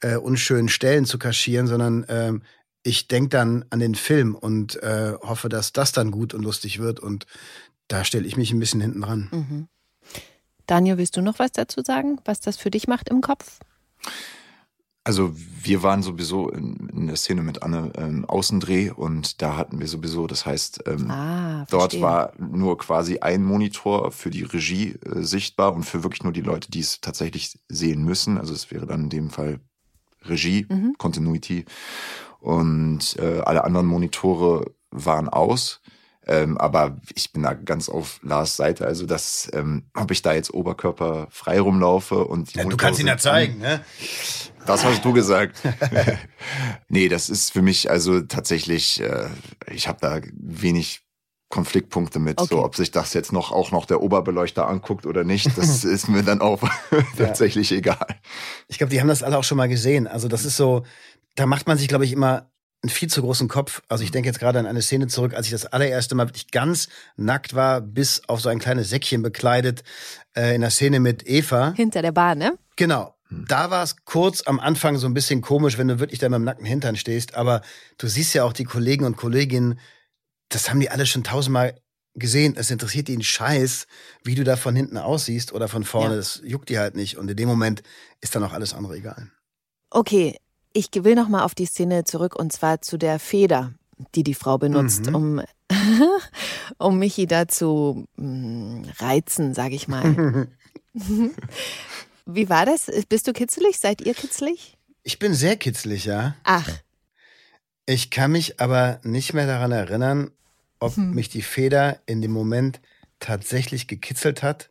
äh, unschönen Stellen zu kaschieren, sondern ähm, ich denke dann an den Film und äh, hoffe, dass das dann gut und lustig wird. Und da stelle ich mich ein bisschen hinten dran. Mhm. Daniel, willst du noch was dazu sagen, was das für dich macht im Kopf? Also wir waren sowieso in, in der Szene mit Anne ähm, Außendreh und da hatten wir sowieso, das heißt, ähm, ah, dort war nur quasi ein Monitor für die Regie äh, sichtbar und für wirklich nur die Leute, die es tatsächlich sehen müssen. Also es wäre dann in dem Fall Regie, mhm. Continuity und äh, alle anderen Monitore waren aus. Ähm, aber ich bin da ganz auf Lars Seite. Also, dass, ähm, ob ich da jetzt Oberkörper frei rumlaufe und. Ja, du kannst ihn ja zeigen, ne? Das hast du gesagt. nee, das ist für mich also tatsächlich, äh, ich habe da wenig Konfliktpunkte mit, okay. so ob sich das jetzt noch auch noch der Oberbeleuchter anguckt oder nicht, das ist mir dann auch tatsächlich ja. egal. Ich glaube, die haben das alle auch schon mal gesehen. Also das ist so, da macht man sich, glaube ich, immer einen viel zu großen Kopf. Also ich denke jetzt gerade an eine Szene zurück, als ich das allererste Mal wirklich ganz nackt war, bis auf so ein kleines Säckchen bekleidet, äh, in der Szene mit Eva. Hinter der Bahn, ne? Genau. Da war es kurz am Anfang so ein bisschen komisch, wenn du wirklich da mit dem nackten Hintern stehst. Aber du siehst ja auch die Kollegen und Kolleginnen, das haben die alle schon tausendmal gesehen. Es interessiert die einen Scheiß, wie du da von hinten aussiehst oder von vorne. Ja. Das juckt die halt nicht. Und in dem Moment ist dann auch alles andere egal. Okay, ich will noch mal auf die Szene zurück und zwar zu der Feder, die die Frau benutzt, mhm. um, um Michi da zu mm, reizen, sag ich mal. Wie war das? Bist du kitzelig? Seid ihr kitzelig? Ich bin sehr kitzlig, ja. Ach, Ich kann mich aber nicht mehr daran erinnern, ob Hm. mich die Feder in dem Moment tatsächlich gekitzelt hat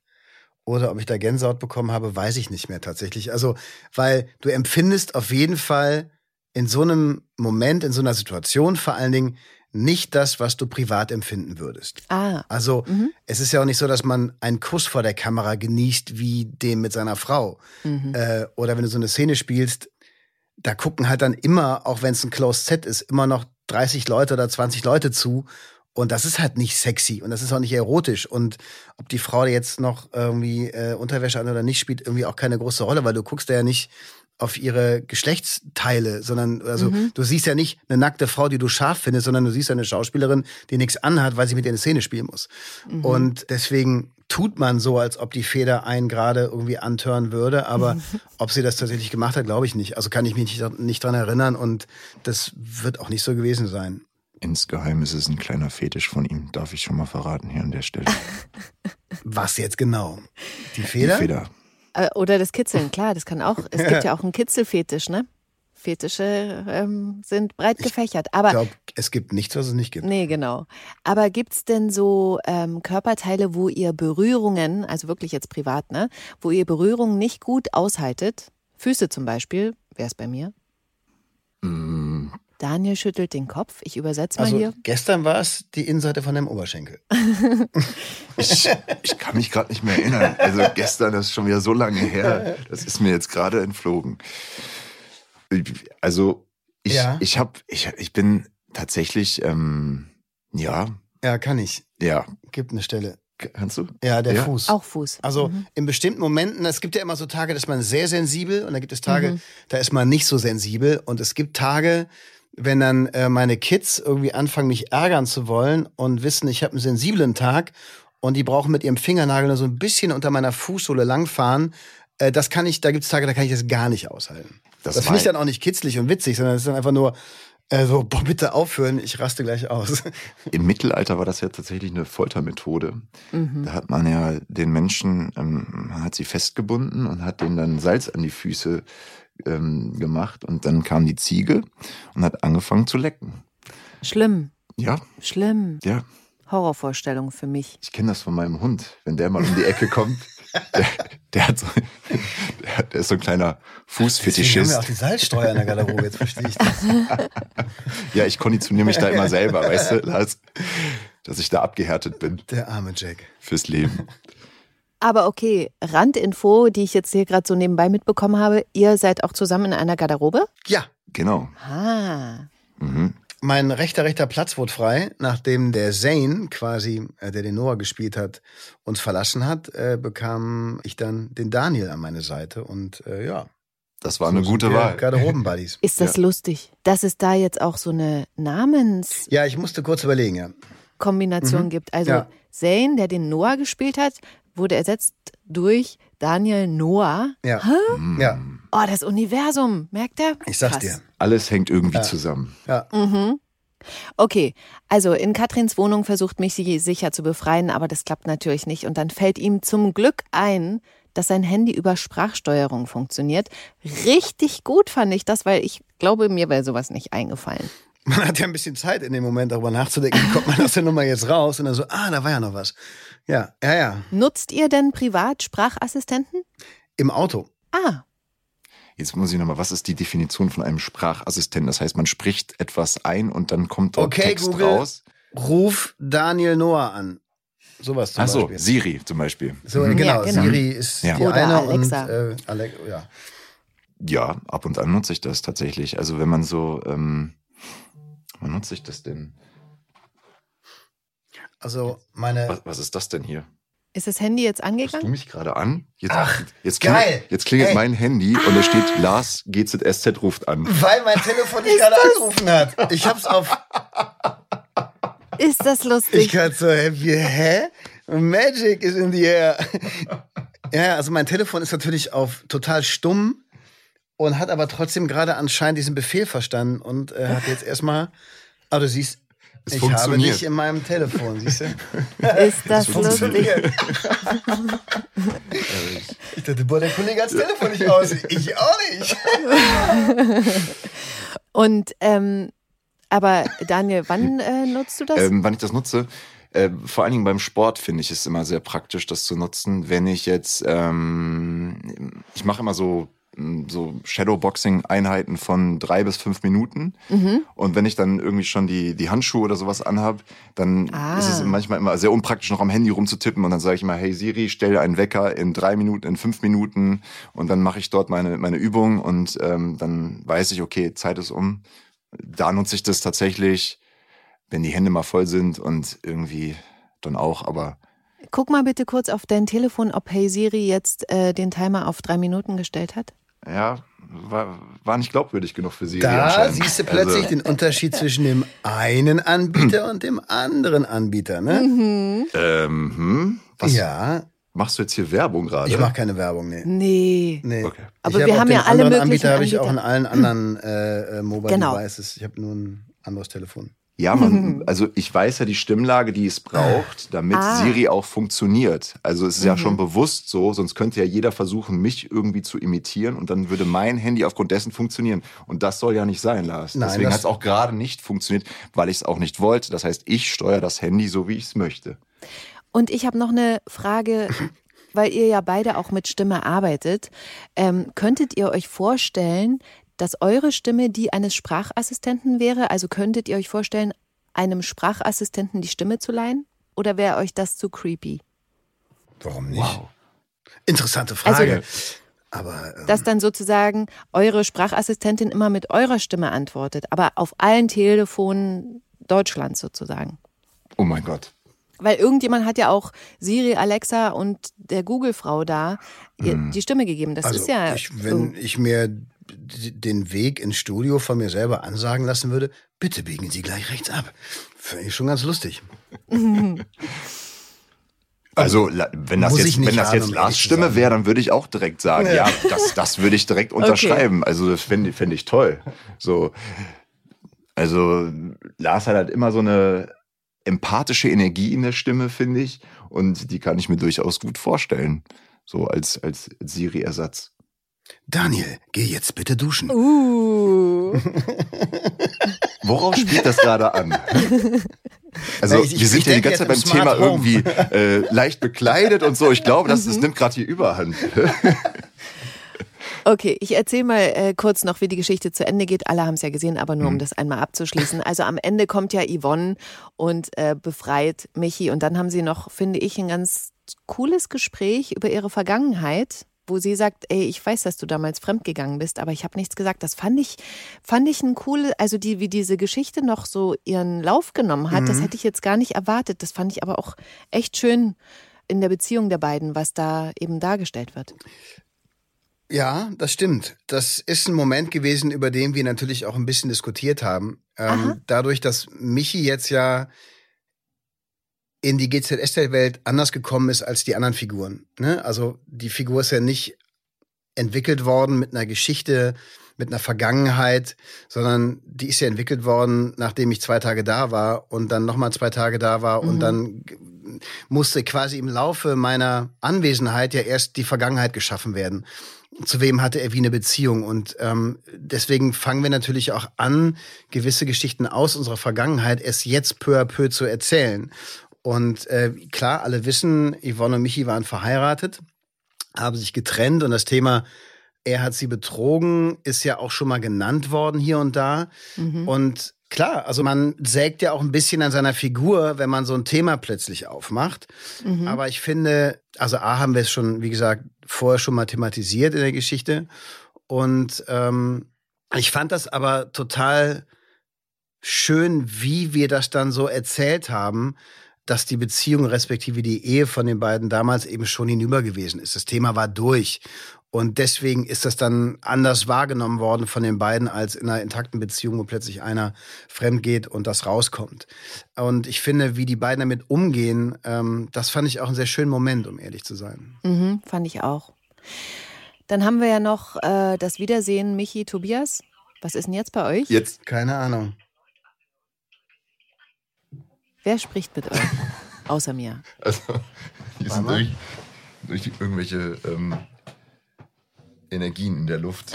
oder ob ich da Gänsehaut bekommen habe, weiß ich nicht mehr tatsächlich. Also, weil du empfindest auf jeden Fall in so einem Moment, in so einer Situation vor allen Dingen nicht das, was du privat empfinden würdest. Ah, Also es ist ja auch nicht so, dass man einen Kuss vor der Kamera genießt wie den mit seiner Frau. Äh, oder wenn du so eine Szene spielst, da gucken halt dann immer, auch wenn es ein Closed Set ist, immer noch 30 Leute oder 20 Leute zu. Und das ist halt nicht sexy und das ist auch nicht erotisch. Und ob die Frau jetzt noch irgendwie äh, Unterwäsche an oder nicht, spielt irgendwie auch keine große Rolle, weil du guckst ja nicht auf ihre Geschlechtsteile, sondern also du siehst ja nicht eine nackte Frau, die du scharf findest, sondern du siehst eine Schauspielerin, die nichts anhat, weil sie mit ihr eine Szene spielen muss. Und deswegen tut man so, als ob die Feder einen gerade irgendwie antören würde, aber ob sie das tatsächlich gemacht hat, glaube ich nicht. Also kann ich mich nicht, nicht dran erinnern und das wird auch nicht so gewesen sein. Insgeheim ist es ein kleiner Fetisch von ihm, darf ich schon mal verraten hier an der Stelle. Was jetzt genau? Die Feder? Die Feder. Äh, Oder das Kitzeln, klar, das kann auch. Es gibt ja auch einen Kitzelfetisch, ne? Fetische ähm, sind breit gefächert. Ich Aber glaube, es gibt nichts, was es nicht gibt. nee, genau. Aber gibt's denn so ähm, Körperteile, wo ihr Berührungen, also wirklich jetzt privat, ne, wo ihr Berührungen nicht gut aushaltet? Füße zum Beispiel, wäre es bei mir. Daniel schüttelt den Kopf. Ich übersetze mal Also hier. gestern war es die Innenseite von deinem Oberschenkel. Ich, ich kann mich gerade nicht mehr erinnern. Also gestern, das ist schon wieder so lange her. Das ist mir jetzt gerade entflogen. Also ich, Ja. ich habe, ich, ich bin tatsächlich, ähm, ja, Ja, kann ich. ja, Gibt eine Stelle. kannst du? Ja, der Ja. Fuß. Auch Fuß. Also in bestimmten Momenten, es gibt ja immer so Tage, da ist man sehr sensibel und dann gibt es Tage, da ist man nicht so sensibel. Und es gibt Tage, wenn dann äh, meine Kids irgendwie anfangen, mich ärgern zu wollen und wissen, ich habe einen sensiblen Tag und die brauchen mit ihrem Fingernagel nur so ein bisschen unter meiner Fußsohle langfahren. Äh, das kann ich, da gibt es Tage, da kann ich das gar nicht aushalten. Das Das, finde ich dann auch nicht kitzlig und witzig, sondern es ist dann einfach nur äh, so, boah, bitte aufhören, ich raste gleich aus. Im Mittelalter war das ja tatsächlich eine Foltermethode. Mhm. Da hat man ja den Menschen, ähm, man hat sie festgebunden und hat denen dann Salz an die Füße ähm, gemacht und dann kam die Ziege und hat angefangen zu lecken. Schlimm, Ja, schlimm. ja. Horrorvorstellung für mich. Ich kenne das von meinem Hund. Wenn der mal um die Ecke kommt, der, der, hat so, der, hat- der ist so ein kleiner Deswegen haben wir Fußfetischist. auch die Salzstreuer in der Garderobe, jetzt verstehe ich das. Ja, ich konditioniere mich da immer selber, weißt du, Lars, dass ich da abgehärtet bin Der arme Jack. fürs Leben. Aber okay, Randinfo, die ich jetzt hier gerade so nebenbei mitbekommen habe, ihr seid auch zusammen in einer Garderobe? Ja, Genau. Ah. Mhm. Mein rechter, rechter Platz wurde frei, nachdem der Zane quasi, äh, der den Noah gespielt hat, uns verlassen hat, äh, bekam ich dann den Daniel an meine Seite und äh, ja. Das war eine so gute sind wir Wahl. Garderoben-Buddies. Ist das lustig, dass es da jetzt auch so eine Namenskombination Ja, ich musste kurz überlegen, ja. gibt? Also Ja. Zane, der den Noah gespielt hat, wurde ersetzt durch Daniel Noah. Ja. Ja, Oh, das Universum, merkt er? ich sag's Krass. dir. Alles hängt irgendwie zusammen. Ja. Okay, also in Katrins Wohnung versucht mich sie sicher zu befreien, aber das klappt natürlich nicht. Und dann fällt ihm zum Glück ein, dass sein Handy über Sprachsteuerung funktioniert. Richtig gut fand ich das, weil ich glaube, mir wäre sowas nicht eingefallen. Man hat ja ein bisschen Zeit in dem Moment darüber nachzudenken, wie kommt man aus der Nummer jetzt raus und dann so, ah, da war ja noch was. Ja, ja, ja. Nutzt ihr denn privat Sprachassistenten? Im Auto. Ah, Jetzt muss ich nochmal, was ist die Definition von einem Sprachassistenten? Das heißt, man spricht etwas ein und dann kommt dort Okay, Text Google. raus. Ruf Daniel Noah an. Sowas zum Ach so, Beispiel. Siri zum Beispiel. So, Mhm. genau, Ja, genau. Siri ist Ja. die Oder eine Alexa. und äh, Alex, ja. Ja, ab und an nutze ich das tatsächlich. Also wenn man so, ähm, wann nutze ich das denn? Also meine Was, was ist das denn hier? ist das Handy jetzt Rufst du angegangen? mich gerade an? Jetzt, Ach, jetzt geil. klingelt, jetzt klingelt Ey. mein Handy und da steht Lars GZSZ ruft an. Weil mein Telefon dich gerade angerufen hat. Ich hab's auf. Ist das Ich lustig? gerade so happy. Hä? Magic is in the air. Ja, also mein Telefon ist natürlich auf total stumm und hat aber trotzdem gerade anscheinend diesen Befehl verstanden und äh, hat jetzt erstmal. Aber du siehst, Es ich habe dich in meinem Telefon, siehst du? Ist das lustig? Ich dachte, boah, der Kollege hat das Telefon nicht aus. Ich auch nicht. Und ähm, Aber Daniel, wann äh, nutzt du das? Ähm, wann ich das nutze? Äh, vor allen Dingen beim Sport finde ich es immer sehr praktisch, das zu nutzen. Wenn ich jetzt, ähm, ich mache immer so so Shadowboxing-Einheiten von drei bis fünf Minuten. Mhm. Und wenn ich dann irgendwie schon die, die Handschuhe oder sowas anhab, dann ah. ist es manchmal immer sehr unpraktisch, noch am Handy rumzutippen. Und dann sage ich immer, hey Siri, stell einen Wecker in drei Minuten, in fünf Minuten. Und dann mache ich dort meine, meine Übung und ähm, dann weiß ich, okay, Zeit ist um. Da nutze ich das tatsächlich, wenn die Hände mal voll sind und irgendwie dann auch, aber Guck mal bitte kurz auf dein Telefon, ob Hey Siri jetzt äh, den Timer auf drei Minuten gestellt hat ja, war, war nicht glaubwürdig genug für sie. Da siehst du plötzlich also. den Unterschied zwischen dem einen Anbieter und dem anderen Anbieter, ne? Mhm. Ähm, hm? Was? Ja. Machst du jetzt hier Werbung gerade? Ich mache keine Werbung, nee. Nee. nee. Okay. Aber ich wir haben ja alle möglichen Anbieter. habe ich auch in allen anderen äh, äh, Mobile genau. Devices. Ich habe nur ein anderes Telefon. Ja, man, also ich weiß ja die Stimmlage, die es braucht, damit ah. Siri auch funktioniert. Also es ist mhm. ja schon bewusst so, sonst könnte ja jeder versuchen, mich irgendwie zu imitieren und dann würde mein Handy aufgrund dessen funktionieren. Und das soll ja nicht sein, Lars. Nein, Deswegen hat es auch gerade nicht funktioniert, weil ich es auch nicht wollte. Das heißt, ich steuere das Handy so, wie ich es möchte. Und ich habe noch eine Frage, weil ihr ja beide auch mit Stimme arbeitet. Ähm, könntet ihr euch vorstellen, dass eure Stimme die eines Sprachassistenten wäre? Also könntet ihr euch vorstellen, einem Sprachassistenten die Stimme zu leihen? Oder wäre euch das zu creepy? Warum nicht? Wow. Interessante Frage. Also, aber, ähm, dass dann sozusagen eure Sprachassistentin immer mit eurer Stimme antwortet, aber auf allen Telefonen Deutschlands sozusagen. Oh mein Gott. Weil irgendjemand hat ja auch Siri, Alexa und der Google-Frau da hm. die Stimme gegeben. Das also ist ja. Ich, wenn ich mir den Weg ins Studio von mir selber ansagen lassen würde, bitte biegen Sie gleich rechts ab. Finde ich schon ganz lustig. Also, wenn das jetzt, wenn das jetzt Lars Stimme wäre, dann würde ich auch direkt sagen, ja, ja das, das würde ich direkt unterschreiben. Okay. Also, das fände fänd ich toll. So, also, Lars hat halt immer so eine empathische Energie in der Stimme, finde ich. Und die kann ich mir durchaus gut vorstellen. So als, als Siri-Ersatz. Daniel, geh jetzt bitte duschen. Uh. Worauf spielt das gerade an? Also ich, wir sind ja die ganze Zeit beim Thema Home. irgendwie äh, leicht bekleidet und so. Ich glaube, das, das mhm. nimmt gerade die Überhand. Okay, ich erzähle mal äh, kurz noch, wie die Geschichte zu Ende geht. Alle haben es ja gesehen, aber nur um mhm. das einmal abzuschließen. Also am Ende kommt ja Yvonne und äh, befreit Michi und dann haben sie noch, finde ich, ein ganz cooles Gespräch über ihre Vergangenheit wo sie sagt, ey, ich weiß, dass du damals fremdgegangen bist, aber ich habe nichts gesagt. Das fand ich, fand ich ein cool, also die, wie diese Geschichte noch so ihren Lauf genommen hat, mhm. das hätte ich jetzt gar nicht erwartet. Das fand ich aber auch echt schön in der Beziehung der beiden, was da eben dargestellt wird. Ja, das stimmt. Das ist ein Moment gewesen, über den wir natürlich auch ein bisschen diskutiert haben. Ähm, dadurch, dass Michi jetzt ja in die GZSZ-Welt anders gekommen ist als die anderen Figuren. Ne? Also die Figur ist ja nicht entwickelt worden mit einer Geschichte, mit einer Vergangenheit, sondern die ist ja entwickelt worden, nachdem ich zwei Tage da war und dann nochmal zwei Tage da war mhm. und dann musste quasi im Laufe meiner Anwesenheit ja erst die Vergangenheit geschaffen werden. Zu wem hatte er wie eine Beziehung? Und ähm, deswegen fangen wir natürlich auch an, gewisse Geschichten aus unserer Vergangenheit erst jetzt peu à peu zu erzählen. Und äh, klar, alle wissen, Yvonne und Michi waren verheiratet, haben sich getrennt und das Thema er hat sie betrogen, ist ja auch schon mal genannt worden hier und da. Mhm. Und klar, also man sägt ja auch ein bisschen an seiner Figur, wenn man so ein Thema plötzlich aufmacht. Mhm. Aber ich finde, also A haben wir es schon, wie gesagt, vorher schon mal thematisiert in der Geschichte. Und ähm, ich fand das aber total schön, wie wir das dann so erzählt haben, dass die Beziehung respektive die Ehe von den beiden damals eben schon hinüber gewesen ist. Das Thema war durch. Und deswegen ist das dann anders wahrgenommen worden von den beiden als in einer intakten Beziehung, wo plötzlich einer fremd geht und das rauskommt. Und ich finde, wie die beiden damit umgehen, ähm, das fand ich auch einen sehr schönen Moment, um ehrlich zu sein. Mhm, fand ich auch. Dann haben wir ja noch äh, das Wiedersehen Michi Tobias. Was ist denn jetzt bei euch? Jetzt keine Ahnung. Wer spricht mit euch? Außer mir. Also, die sind durch, durch irgendwelche ähm, Energien in der Luft.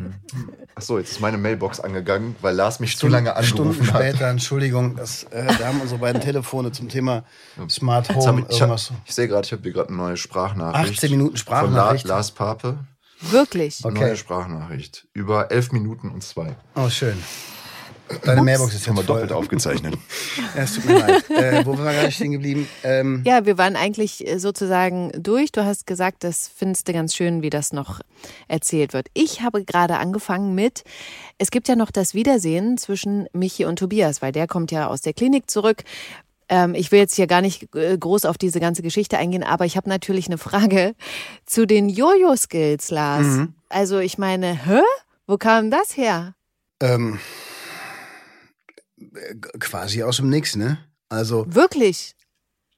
Achso, jetzt ist meine Mailbox angegangen, weil Lars mich zu lange angerufen Stunden hat. später, Entschuldigung, das, äh, da haben unsere beiden Telefone zum Thema Smart Jetzt hab Home ich ich, hab- irgendwas. ich sehe gerade, ich habe hier gerade eine neue Sprachnachricht. 18 Minuten Sprachnachricht. Von La Lars Pape. Wirklich. Okay. Neue Sprachnachricht. Über elf Minuten und zwei. Oh, schön. Deine Mailbox ist Das haben wir jetzt voll. doppelt aufgezeichnet. Ja, es tut mir leid. Äh, wo waren wir gerade stehen geblieben? Ähm, Ja, wir waren eigentlich äh, sozusagen durch. Du hast gesagt, das findest du ganz schön, wie das noch erzählt wird. Ich habe gerade angefangen mit, es gibt ja noch das Wiedersehen zwischen Michi und Tobias, weil der kommt ja aus der Klinik zurück. Ähm, ich will jetzt hier gar nicht äh, groß auf diese ganze Geschichte eingehen, aber ich habe natürlich eine Frage zu den Jojo-Skills, Lars. Mhm. Also ich meine, hä? Wo kam das her? ähm, äh, quasi aus dem Nix, ne? Also, Wirklich?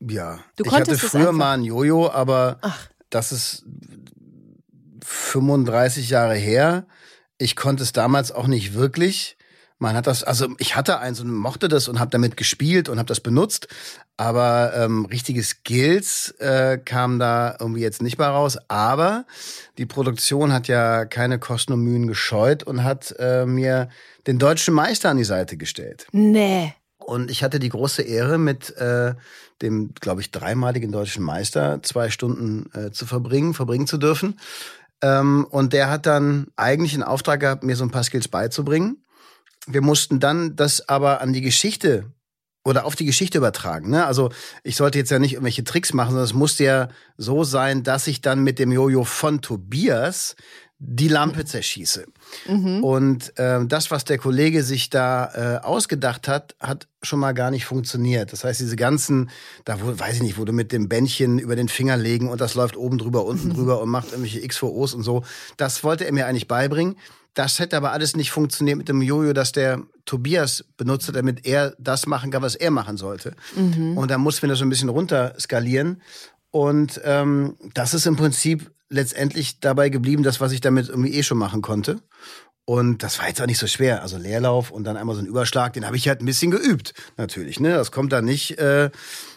ja. Du ich hatte früher mal ein Jojo, aber Ach. das ist 35 Jahre her. Ich konnte es damals auch nicht wirklich. Man hat das, also ich hatte eins und mochte das und habe damit gespielt und habe das benutzt, aber ähm, richtige Skills äh, kamen da irgendwie jetzt nicht mal raus. Aber die Produktion hat ja keine Kosten und Mühen gescheut und hat äh, mir den deutschen Meister an die Seite gestellt. Nee. Und ich hatte die große Ehre, mit äh, dem, glaube ich, dreimaligen deutschen Meister zwei Stunden äh, zu verbringen, verbringen zu dürfen. Ähm, und der hat dann eigentlich einen Auftrag gehabt, mir so ein paar Skills beizubringen. Wir mussten dann das aber an die Geschichte oder auf die Geschichte übertragen. Ne? Also ich sollte jetzt ja nicht irgendwelche Tricks machen, sondern es musste ja so sein, dass ich dann mit dem Jojo von Tobias die Lampe zerschieße. Und ähm, das, was der Kollege sich da äh, ausgedacht hat, hat schon mal gar nicht funktioniert. Das heißt, diese ganzen, da wo, weiß ich nicht, wo du mit dem Bändchen über den Finger legen und das läuft oben drüber, unten drüber und macht irgendwelche XVOs und so. Das wollte er mir eigentlich beibringen. Das hätte aber alles nicht funktioniert mit dem Jojo, das der Tobias benutzte, damit er das machen kann, was er machen sollte. Und da mussten wir das so ein bisschen runter skalieren. Und ähm, das ist im Prinzip letztendlich dabei geblieben, das, was ich damit irgendwie eh schon machen konnte. Und das war jetzt auch nicht so schwer. Also Leerlauf und dann einmal so ein Überschlag, den habe ich halt ein bisschen geübt, natürlich. Ne? Das kommt dann nicht, äh,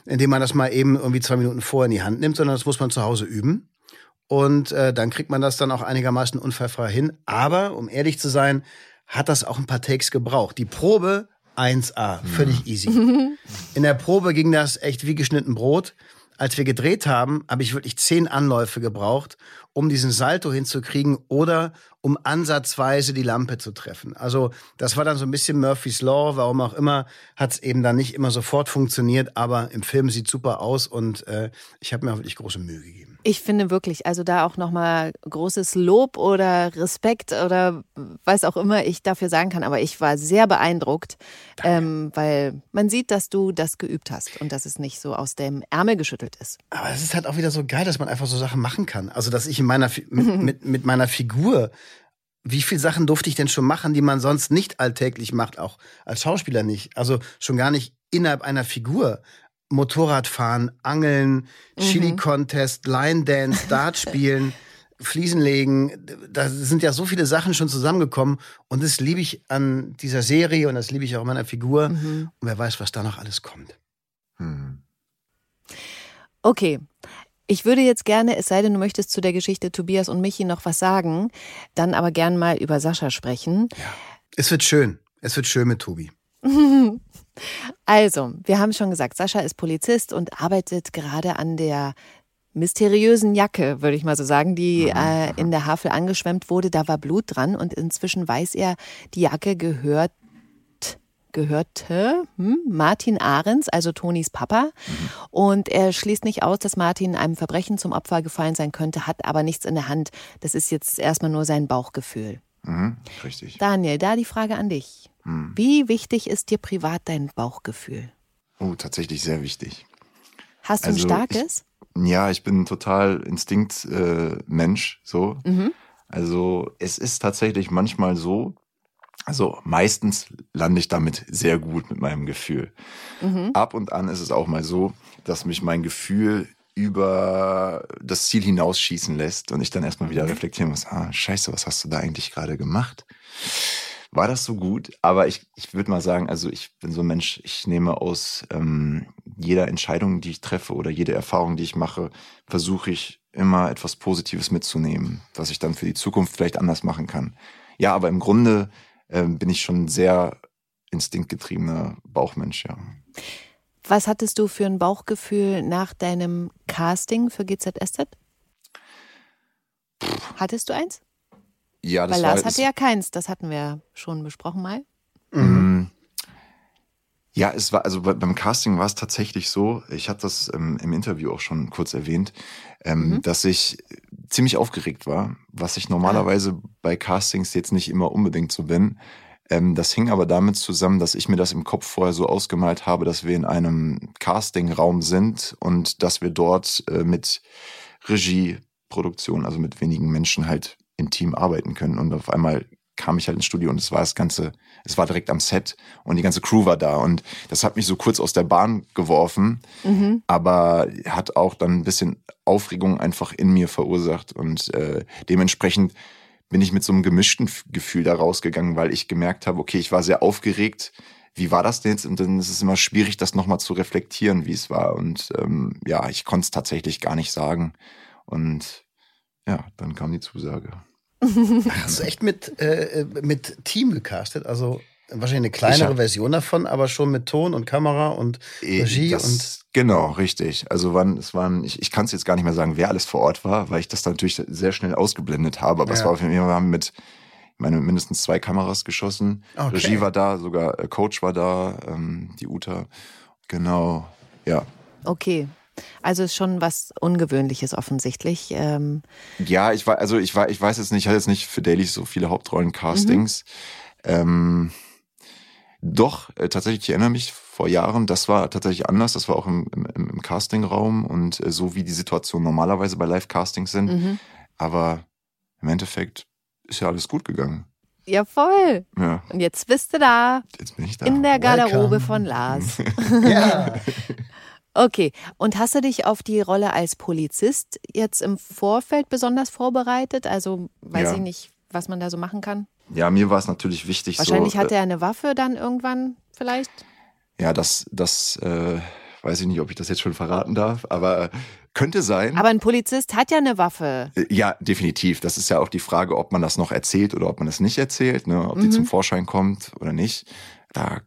indem man das mal eben irgendwie zwei Minuten vorher in die Hand nimmt, sondern das muss man zu Hause üben. Und äh, dann kriegt man das dann auch einigermaßen unfallfrei hin. Aber, um ehrlich zu sein, hat das auch ein paar Takes gebraucht. Die Probe 1A, völlig easy. In der Probe ging das echt wie geschnitten Brot. Als wir gedreht haben, habe ich wirklich zehn Anläufe gebraucht, um diesen Salto hinzukriegen oder um ansatzweise die Lampe zu treffen. Also das war dann so ein bisschen Murphy's Law, warum auch immer, hat es eben dann nicht immer sofort funktioniert, aber im Film sieht super aus und äh, ich habe mir auch wirklich große Mühe gegeben. Ich finde wirklich, also da auch nochmal großes Lob oder Respekt oder was auch immer ich dafür sagen kann, aber ich war sehr beeindruckt, ähm, weil man sieht, dass du das geübt hast und dass es nicht so aus dem Ärmel geschüttelt ist. Aber es ist halt auch wieder so geil, dass man einfach so Sachen machen kann. Also, dass ich in meiner, mit, mit, mit meiner Figur, wie viele Sachen durfte ich denn schon machen, die man sonst nicht alltäglich macht, auch als Schauspieler nicht. Also schon gar nicht innerhalb einer Figur. Motorradfahren, Angeln, Chili-Contest, Line-Dance, Dart spielen, Fliesen legen. Da sind ja so viele Sachen schon zusammengekommen. Und das liebe ich an dieser Serie und das liebe ich auch an meiner Figur. Und wer weiß, was da noch alles kommt. Hm. Okay. Ich würde jetzt gerne, es sei denn, du möchtest zu der Geschichte Tobias und Michi noch was sagen, dann aber gern mal über Sascha sprechen. Es wird schön. Es wird schön mit Tobi. Also, wir haben schon gesagt, Sascha ist Polizist und arbeitet gerade an der mysteriösen Jacke, würde ich mal so sagen, die äh, in der Havel angeschwemmt wurde. Da war Blut dran und inzwischen weiß er, die Jacke gehört gehörte hm, Martin Ahrens, also Tonis Papa. Und er schließt nicht aus, dass Martin einem Verbrechen zum Opfer gefallen sein könnte, hat aber nichts in der Hand. Das ist jetzt erstmal nur sein Bauchgefühl. Mhm, richtig. Daniel, da die Frage an dich. Wie wichtig ist dir privat dein Bauchgefühl? Oh, tatsächlich sehr wichtig. Hast du Also, ein starkes? Ja, ich bin total Instinkt-Mensch, äh, so. Also es ist tatsächlich manchmal so, also meistens lande ich damit sehr gut mit meinem Gefühl. Ab und an ist es auch mal so, dass mich mein Gefühl über das Ziel hinausschießen lässt und ich dann erstmal wieder reflektieren muss, ah, scheiße, was hast du da eigentlich gerade gemacht? War das so gut? Aber ich, ich würde mal sagen, also ich bin so ein Mensch, ich nehme aus ähm, jeder Entscheidung, die ich treffe oder jede Erfahrung, die ich mache, versuche ich immer etwas Positives mitzunehmen, was ich dann für die Zukunft vielleicht anders machen kann. Ja, aber im Grunde äh, bin ich schon sehr instinktgetriebener Bauchmensch, ja. Was hattest du für ein Bauchgefühl nach deinem Casting für GZSZ? Hattest du eins? Ja, das Weil war Lars hatte ja keins, das hatten wir schon besprochen mal. Mhm. Ja, es war, also beim Casting war es tatsächlich so, ich hatte das ähm, im Interview auch schon kurz erwähnt, ähm, mhm. dass ich ziemlich aufgeregt war, was ich normalerweise ah. bei Castings jetzt nicht immer unbedingt so bin. Ähm, das hing aber damit zusammen, dass ich mir das im Kopf vorher so ausgemalt habe, dass wir in einem Castingraum sind und dass wir dort äh, mit Regieproduktion, also mit wenigen Menschen halt intim arbeiten können. Und auf einmal kam ich halt ins Studio und es war das Ganze, es war direkt am Set und die ganze Crew war da und das hat mich so kurz aus der Bahn geworfen, mhm. aber hat auch dann ein bisschen Aufregung einfach in mir verursacht und äh, dementsprechend bin ich mit so einem gemischten Gefühl da rausgegangen, weil ich gemerkt habe, okay, ich war sehr aufgeregt. Wie war das denn jetzt? Und dann ist es immer schwierig, das nochmal zu reflektieren, wie es war. Und ähm, ja, ich konnte es tatsächlich gar nicht sagen. Und ja, dann kam die Zusage. Hast du echt mit, äh, mit Team gecastet? Also wahrscheinlich eine kleinere hab, Version davon, aber schon mit Ton und Kamera und äh, Regie das, und. Genau, richtig. Also wann, es waren, ich, ich kann es jetzt gar nicht mehr sagen, wer alles vor Ort war, weil ich das natürlich sehr schnell ausgeblendet habe. Aber ja. es war auf jeden Fall, wir haben mit, ich meine, mindestens zwei Kameras geschossen. Okay. Regie war da, sogar äh, Coach war da, ähm, die Uta. Genau, ja. Okay. Also ist schon was Ungewöhnliches offensichtlich. Ähm ja, ich war, also ich war, ich weiß jetzt nicht, ich hatte jetzt nicht für Daily so viele Hauptrollen-Castings. Mhm. Ähm, doch, äh, tatsächlich, ich erinnere mich vor Jahren, das war tatsächlich anders. Das war auch im, im, im Castingraum und äh, so wie die Situation normalerweise bei Live-Castings sind. Mhm. Aber im Endeffekt ist ja alles gut gegangen. Ja, voll. Ja. Und jetzt bist du da. Jetzt bin ich da. In der Garderobe Welcome. von Lars. ja. Okay, und hast du dich auf die Rolle als Polizist jetzt im Vorfeld besonders vorbereitet? Also weiß ja. ich nicht, was man da so machen kann. Ja, mir war es natürlich wichtig. Wahrscheinlich so, hat er eine Waffe dann irgendwann vielleicht. Ja, das, das äh, weiß ich nicht, ob ich das jetzt schon verraten darf, aber äh, könnte sein. Aber ein Polizist hat ja eine Waffe. Äh, ja, definitiv. Das ist ja auch die Frage, ob man das noch erzählt oder ob man das nicht erzählt, ne? ob mhm. die zum Vorschein kommt oder nicht. Da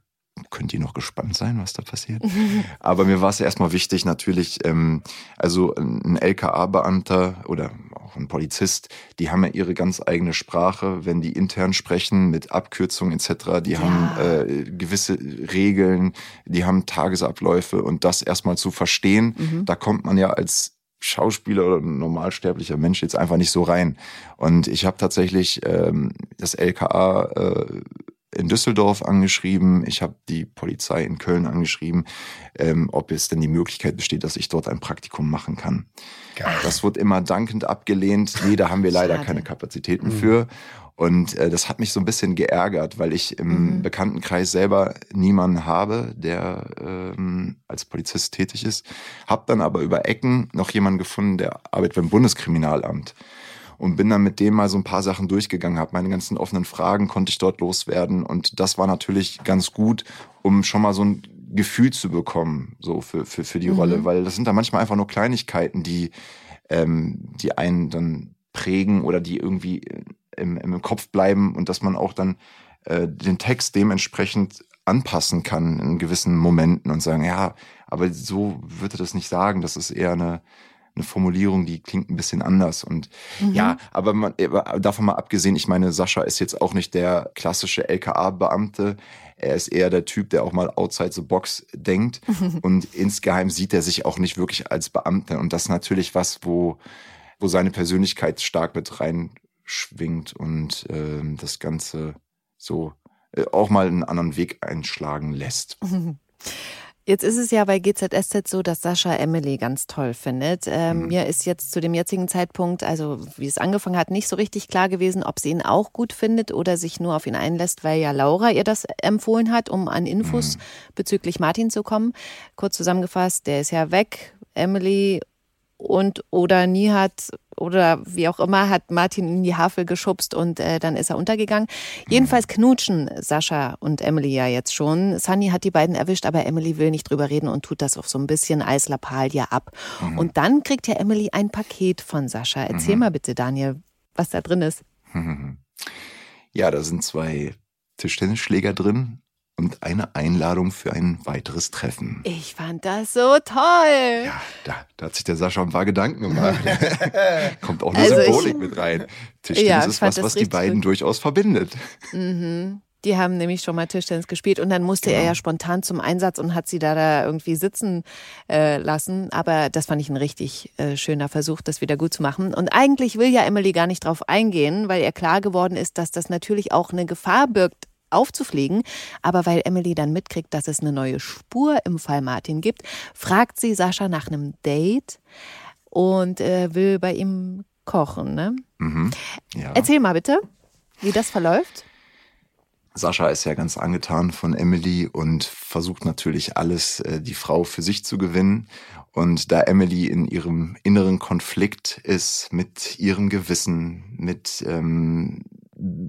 könnt ihr noch gespannt sein, was da passiert. Aber mir war es ja erstmal wichtig, natürlich, ähm, also ein LKA-Beamter oder auch ein Polizist, die haben ja ihre ganz eigene Sprache, wenn die intern sprechen mit Abkürzungen etc. Die ja. haben äh, gewisse Regeln, die haben Tagesabläufe und das erstmal zu verstehen, mhm. da kommt man ja als Schauspieler oder normalsterblicher Mensch jetzt einfach nicht so rein. Und ich habe tatsächlich ähm, das LKA äh, in Düsseldorf angeschrieben, ich habe die Polizei in Köln angeschrieben, ähm, ob es denn die Möglichkeit besteht, dass ich dort ein Praktikum machen kann. Geil. Das wird immer dankend abgelehnt. Nee, da haben wir leider Schade. keine Kapazitäten mhm. für. Und äh, das hat mich so ein bisschen geärgert, weil ich im mhm. Bekanntenkreis selber niemanden habe, der ähm, als Polizist tätig ist. Hab dann aber über Ecken noch jemanden gefunden, der arbeitet beim Bundeskriminalamt und bin dann mit dem mal so ein paar Sachen durchgegangen, habe meine ganzen offenen Fragen konnte ich dort loswerden und das war natürlich ganz gut, um schon mal so ein Gefühl zu bekommen, so für, für, für die mhm. Rolle, weil das sind da manchmal einfach nur Kleinigkeiten, die, ähm, die einen dann prägen oder die irgendwie im, im Kopf bleiben und dass man auch dann äh, den Text dementsprechend anpassen kann in gewissen Momenten und sagen, ja, aber so würde das nicht sagen. Das ist eher eine, eine Formulierung, die klingt ein bisschen anders. Und mhm. ja, aber man, davon mal abgesehen, ich meine, Sascha ist jetzt auch nicht der klassische LKA-Beamte. Er ist eher der Typ, der auch mal outside the box denkt. Und insgeheim sieht er sich auch nicht wirklich als Beamter. Und das ist natürlich was, wo, wo seine Persönlichkeit stark mit reinschwingt und äh, das Ganze so äh, auch mal einen anderen Weg einschlagen lässt. Jetzt ist es ja bei GZSZ so, dass Sascha Emily ganz toll findet. Ähm, mhm. Mir ist jetzt zu dem jetzigen Zeitpunkt, also wie es angefangen hat, nicht so richtig klar gewesen, ob sie ihn auch gut findet oder sich nur auf ihn einlässt, weil ja Laura ihr das empfohlen hat, um an Infos mhm. bezüglich Martin zu kommen. Kurz zusammengefasst, der ist ja weg. Emily und oder Nihat oder wie auch immer, hat Martin in die Havel geschubst und äh, dann ist er untergegangen. Jedenfalls knutschen Sascha und Emily ja jetzt schon. Sunny hat die beiden erwischt, aber Emily will nicht drüber reden und tut das auf so ein bisschen Eislappalie ab. Mhm. Und dann kriegt ja Emily ein Paket von Sascha. Erzähl mhm. mal bitte, Daniel, was da drin ist. Ja, da sind zwei Tischtennisschläger drin und eine Einladung für ein weiteres Treffen. Ich fand das so toll. Ja, da, da hat sich der Sascha ein paar Gedanken gemacht. Kommt auch eine also Symbolik ich, mit rein. Tischtennis ja, ist was, was die beiden gut. durchaus verbindet. Mhm. Die haben nämlich schon mal Tischtennis gespielt und dann musste genau. er ja spontan zum Einsatz und hat sie da, da irgendwie sitzen äh, lassen. Aber das fand ich ein richtig äh, schöner Versuch, das wieder gut zu machen. Und eigentlich will ja Emily gar nicht drauf eingehen, weil ihr klar geworden ist, dass das natürlich auch eine Gefahr birgt, aufzufliegen. Aber weil Emily dann mitkriegt, dass es eine neue Spur im Fall Martin gibt, fragt sie Sascha nach einem Date und äh, will bei ihm kochen. Ne? Mhm, ja. Erzähl mal bitte, wie das verläuft. Sascha ist ja ganz angetan von Emily und versucht natürlich alles, äh, die Frau für sich zu gewinnen. Und da Emily in ihrem inneren Konflikt ist mit ihrem Gewissen, mit ähm,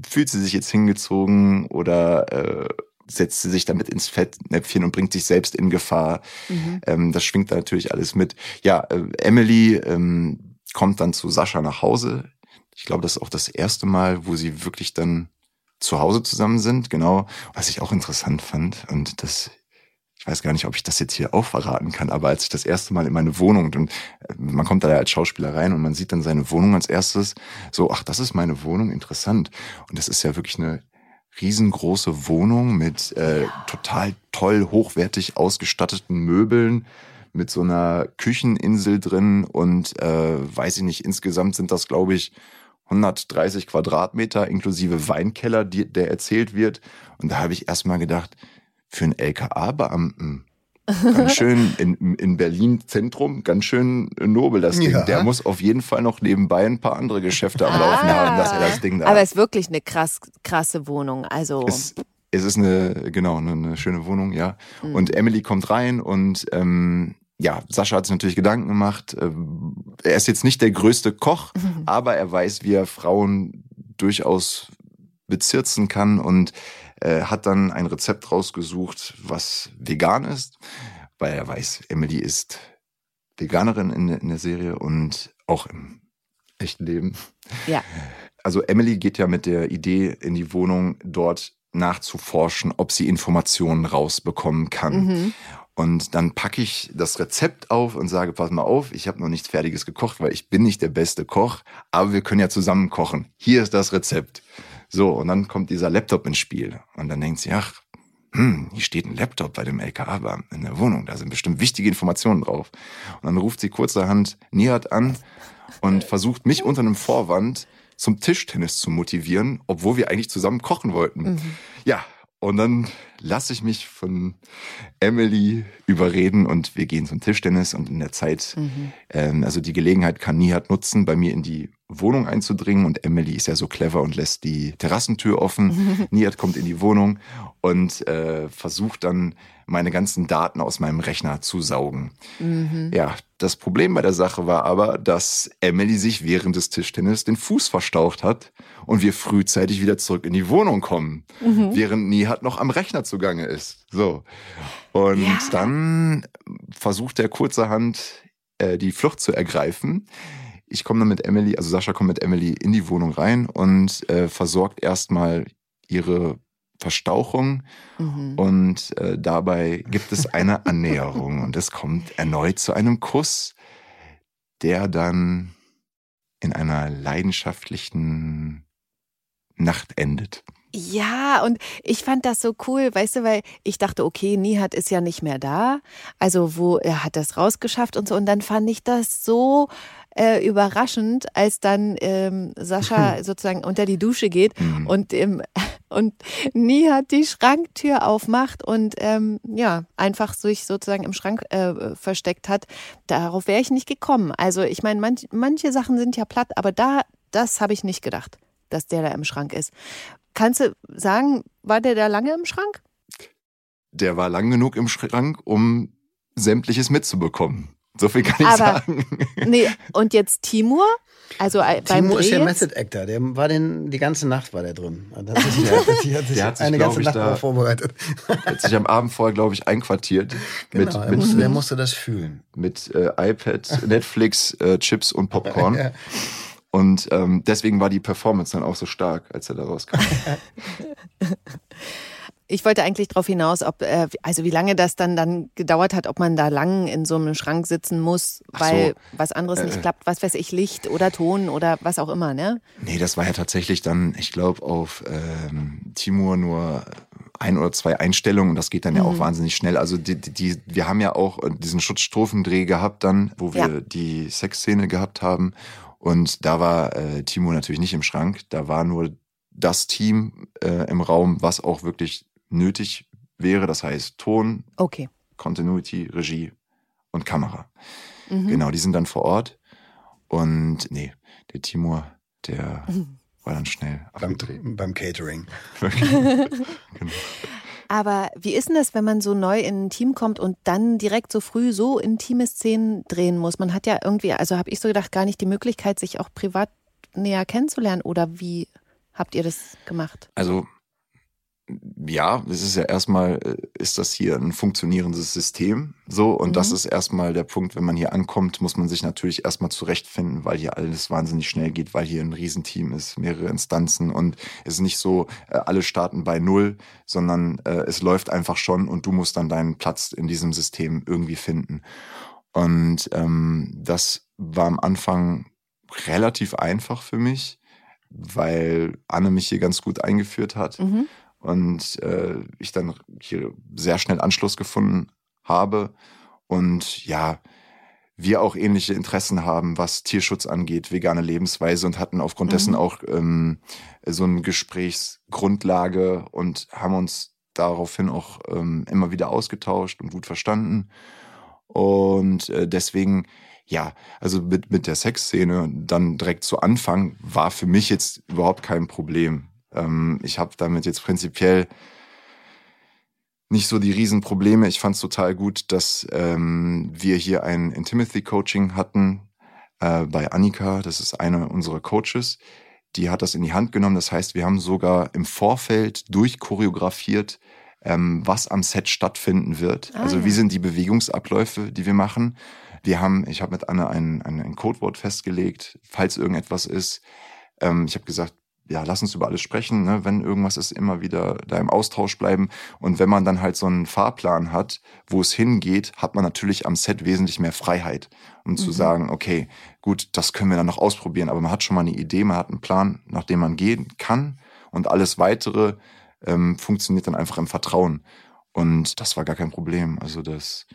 fühlt sie sich jetzt hingezogen oder äh, setzt sie sich damit ins Fettnäpfchen und bringt sich selbst in Gefahr. Mhm. Ähm, das schwingt da natürlich alles mit. Ja, äh, Emily ähm, kommt dann zu Sascha nach Hause. Ich glaube, das ist auch das erste Mal, wo sie wirklich dann zu Hause zusammen sind. Genau, was ich auch interessant fand und das ich weiß gar nicht, ob ich das jetzt hier auch verraten kann, aber als ich das erste Mal in meine Wohnung, und äh, man kommt da ja als Schauspieler rein und man sieht dann seine Wohnung als erstes, so, ach, das ist meine Wohnung, interessant. Und das ist ja wirklich eine riesengroße Wohnung mit äh, total toll, hochwertig ausgestatteten Möbeln, mit so einer Kücheninsel drin und äh, weiß ich nicht, insgesamt sind das, glaube ich, 130 Quadratmeter inklusive Weinkeller, die, der erzählt wird. Und da habe ich erstmal gedacht, für einen LKA-Beamten ganz schön in, in Berlin Zentrum, ganz schön nobel das Ding. Ja. Der muss auf jeden Fall noch nebenbei ein paar andere Geschäfte am Laufen ah. haben, dass er das Ding da Aber es ist wirklich eine krass, krasse Wohnung. Also. Es, es ist eine, genau, eine, eine schöne Wohnung, ja. Mhm. Und Emily kommt rein und ähm, ja, Sascha hat sich natürlich Gedanken gemacht. Ähm, er ist jetzt nicht der größte Koch, mhm. aber er weiß, wie er Frauen durchaus bezirzen kann und äh, hat dann ein Rezept rausgesucht, was vegan ist, weil er weiß, Emily ist Veganerin in, in der Serie und auch im echten Leben. Ja. Also Emily geht ja mit der Idee in die Wohnung, dort nachzuforschen, ob sie Informationen rausbekommen kann. Mhm. Und dann packe ich das Rezept auf und sage, pass mal auf, ich habe noch nichts Fertiges gekocht, weil ich bin nicht der beste Koch, aber wir können ja zusammen kochen. Hier ist das Rezept. So, und dann kommt dieser Laptop ins Spiel. Und dann denkt sie, ach, hm, hier steht ein Laptop bei dem LKA-Beamten in der Wohnung. Da sind bestimmt wichtige Informationen drauf. Und dann ruft sie kurzerhand Nihat an und versucht mich unter einem Vorwand zum Tischtennis zu motivieren, obwohl wir eigentlich zusammen kochen wollten. Mhm. Ja, und dann lasse ich mich von Emily überreden und wir gehen zum Tischtennis und in der Zeit, mhm. ähm, also die Gelegenheit kann Nihat nutzen, bei mir in die Wohnung einzudringen und Emily ist ja so clever und lässt die Terrassentür offen. Nihat kommt in die Wohnung und äh, versucht dann meine ganzen Daten aus meinem Rechner zu saugen. Mhm. Ja, das Problem bei der Sache war aber, dass Emily sich während des Tischtennis den Fuß verstaucht hat und wir frühzeitig wieder zurück in die Wohnung kommen, mhm. während Nihat noch am Rechner zugange ist. So. Und ja. dann versucht er kurzerhand äh, die Flucht zu ergreifen ich komme dann mit Emily, also Sascha kommt mit Emily in die Wohnung rein und äh, versorgt erstmal ihre Verstauchung mhm. und äh, dabei gibt es eine Annäherung und es kommt erneut zu einem Kuss, der dann in einer leidenschaftlichen Nacht endet. Ja, und ich fand das so cool, weißt du, weil ich dachte, okay, Nihat ist ja nicht mehr da. Also, wo er hat das rausgeschafft und so. Und dann fand ich das so äh, überraschend, als dann ähm, Sascha sozusagen unter die Dusche geht mhm. und im und Nihat die Schranktür aufmacht und ähm, ja einfach sich sozusagen im Schrank äh, versteckt hat. Darauf wäre ich nicht gekommen. Also ich meine, manch, manche Sachen sind ja platt, aber da das habe ich nicht gedacht, dass der da im Schrank ist. Kannst du sagen, war der da lange im Schrank? Der war lang genug im Schrank, um sämtliches mitzubekommen. So viel kann ich Aber- sagen. Nee, und jetzt Timur? Also äh, beim Timo Dreh ist der? Method Actor, der war den, die ganze Nacht war der drin. Der hat sich, der sich, hat sich Der hat sich, eine ganze ich, Nacht da- vorbereitet. Hat sich am Abend vorher, glaube ich, einquartiert. Genau, mit, er, mit, musste, er musste das fühlen. mit äh, iPad, Netflix, äh, Chips und Popcorn. Ja. Und ähm, deswegen war die Performance dann auch so stark, als er da rauskam. Ich wollte eigentlich darauf hinaus, ob, äh, also wie lange das dann, dann gedauert hat, ob man da lang in so einem Schrank sitzen muss, weil so. was anderes Äh. nicht klappt, was weiß ich, Licht oder Ton oder was auch immer, ne? Nee, das war ja tatsächlich dann, ich glaube, auf ähm, Timur nur ein oder zwei Einstellungen. Das geht dann ja auch wahnsinnig schnell. Also die, die, die, wir haben ja auch diesen Schutzstrophendreh gehabt dann, wo wir Ja. die Sexszene gehabt haben. Und da war äh, Timur natürlich nicht im Schrank. Da war nur das Team äh, im Raum, was auch wirklich nötig wäre. Das heißt Ton, Okay. Continuity, Regie und Kamera. Mhm. Genau, die sind dann vor Ort. Und nee, der Timur, der war dann schnell Beim, abgedreht. beim Catering. genau. Aber wie ist denn das, wenn man so neu in ein Team kommt und dann direkt so früh so intime Szenen drehen muss? Man hat ja irgendwie, also habe ich so gedacht, gar nicht die Möglichkeit, sich auch privat näher kennenzulernen. Oder wie habt ihr das gemacht? Also ja, es ist ja erstmal, äh, ist das hier ein funktionierendes System so und das Mhm. ist erstmal der Punkt, wenn man hier ankommt, muss man sich natürlich erstmal zurechtfinden, weil hier alles wahnsinnig schnell geht, weil hier ein Riesenteam ist, mehrere Instanzen und es ist nicht so, äh, alle starten bei Null, sondern äh, es läuft einfach schon und du musst dann deinen Platz in diesem System irgendwie finden. Und ähm, das war am Anfang relativ einfach für mich, weil Anne mich hier ganz gut eingeführt hat Mhm. Und äh, ich dann hier sehr schnell Anschluss gefunden habe und ja, wir auch ähnliche Interessen haben, was Tierschutz angeht, vegane Lebensweise und hatten aufgrund Mhm. dessen auch ähm, so eine Gesprächsgrundlage und haben uns daraufhin auch ähm, immer wieder ausgetauscht und gut verstanden. Und äh, deswegen, ja, also mit, mit der Sexszene dann direkt zu Anfang war für mich jetzt überhaupt kein Problem. Ähm, ich habe damit jetzt prinzipiell nicht so die Riesenprobleme. Ich fand es total gut, dass ähm, wir hier ein Intimacy-Coaching hatten äh, bei Annika. Das ist eine unserer Coaches. Die hat das in die Hand genommen. Das heißt, wir haben sogar im Vorfeld durchchoreografiert, ähm, was am Set stattfinden wird. Ah, also ja. wie sind die Bewegungsabläufe, die wir machen. Wir haben, ich habe mit Anne ein, ein, ein Codewort festgelegt, falls irgendetwas ist. Ähm, ich habe gesagt, ja, lass uns über alles sprechen, ne? wenn irgendwas ist, immer wieder da im Austausch bleiben. Und wenn man dann halt so einen Fahrplan hat, wo es hingeht, hat man natürlich am Set wesentlich mehr Freiheit, um zu sagen, okay, gut, das können wir dann noch ausprobieren. Aber man hat schon mal eine Idee, man hat einen Plan, nach dem man gehen kann. Und alles weitere ähm, funktioniert dann einfach im Vertrauen. Und das war gar kein Problem. Also das,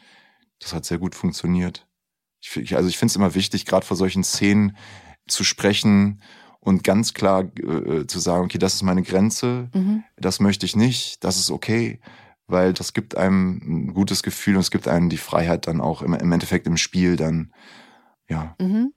das hat sehr gut funktioniert. Ich, also ich finde es immer wichtig, gerade vor solchen Szenen zu sprechen und ganz klar äh, zu sagen, okay, das ist meine Grenze, Mhm. das möchte ich nicht, das ist okay, weil das gibt einem ein gutes Gefühl und es gibt einem die Freiheit dann auch im, im Endeffekt im Spiel dann, ja. Mhm.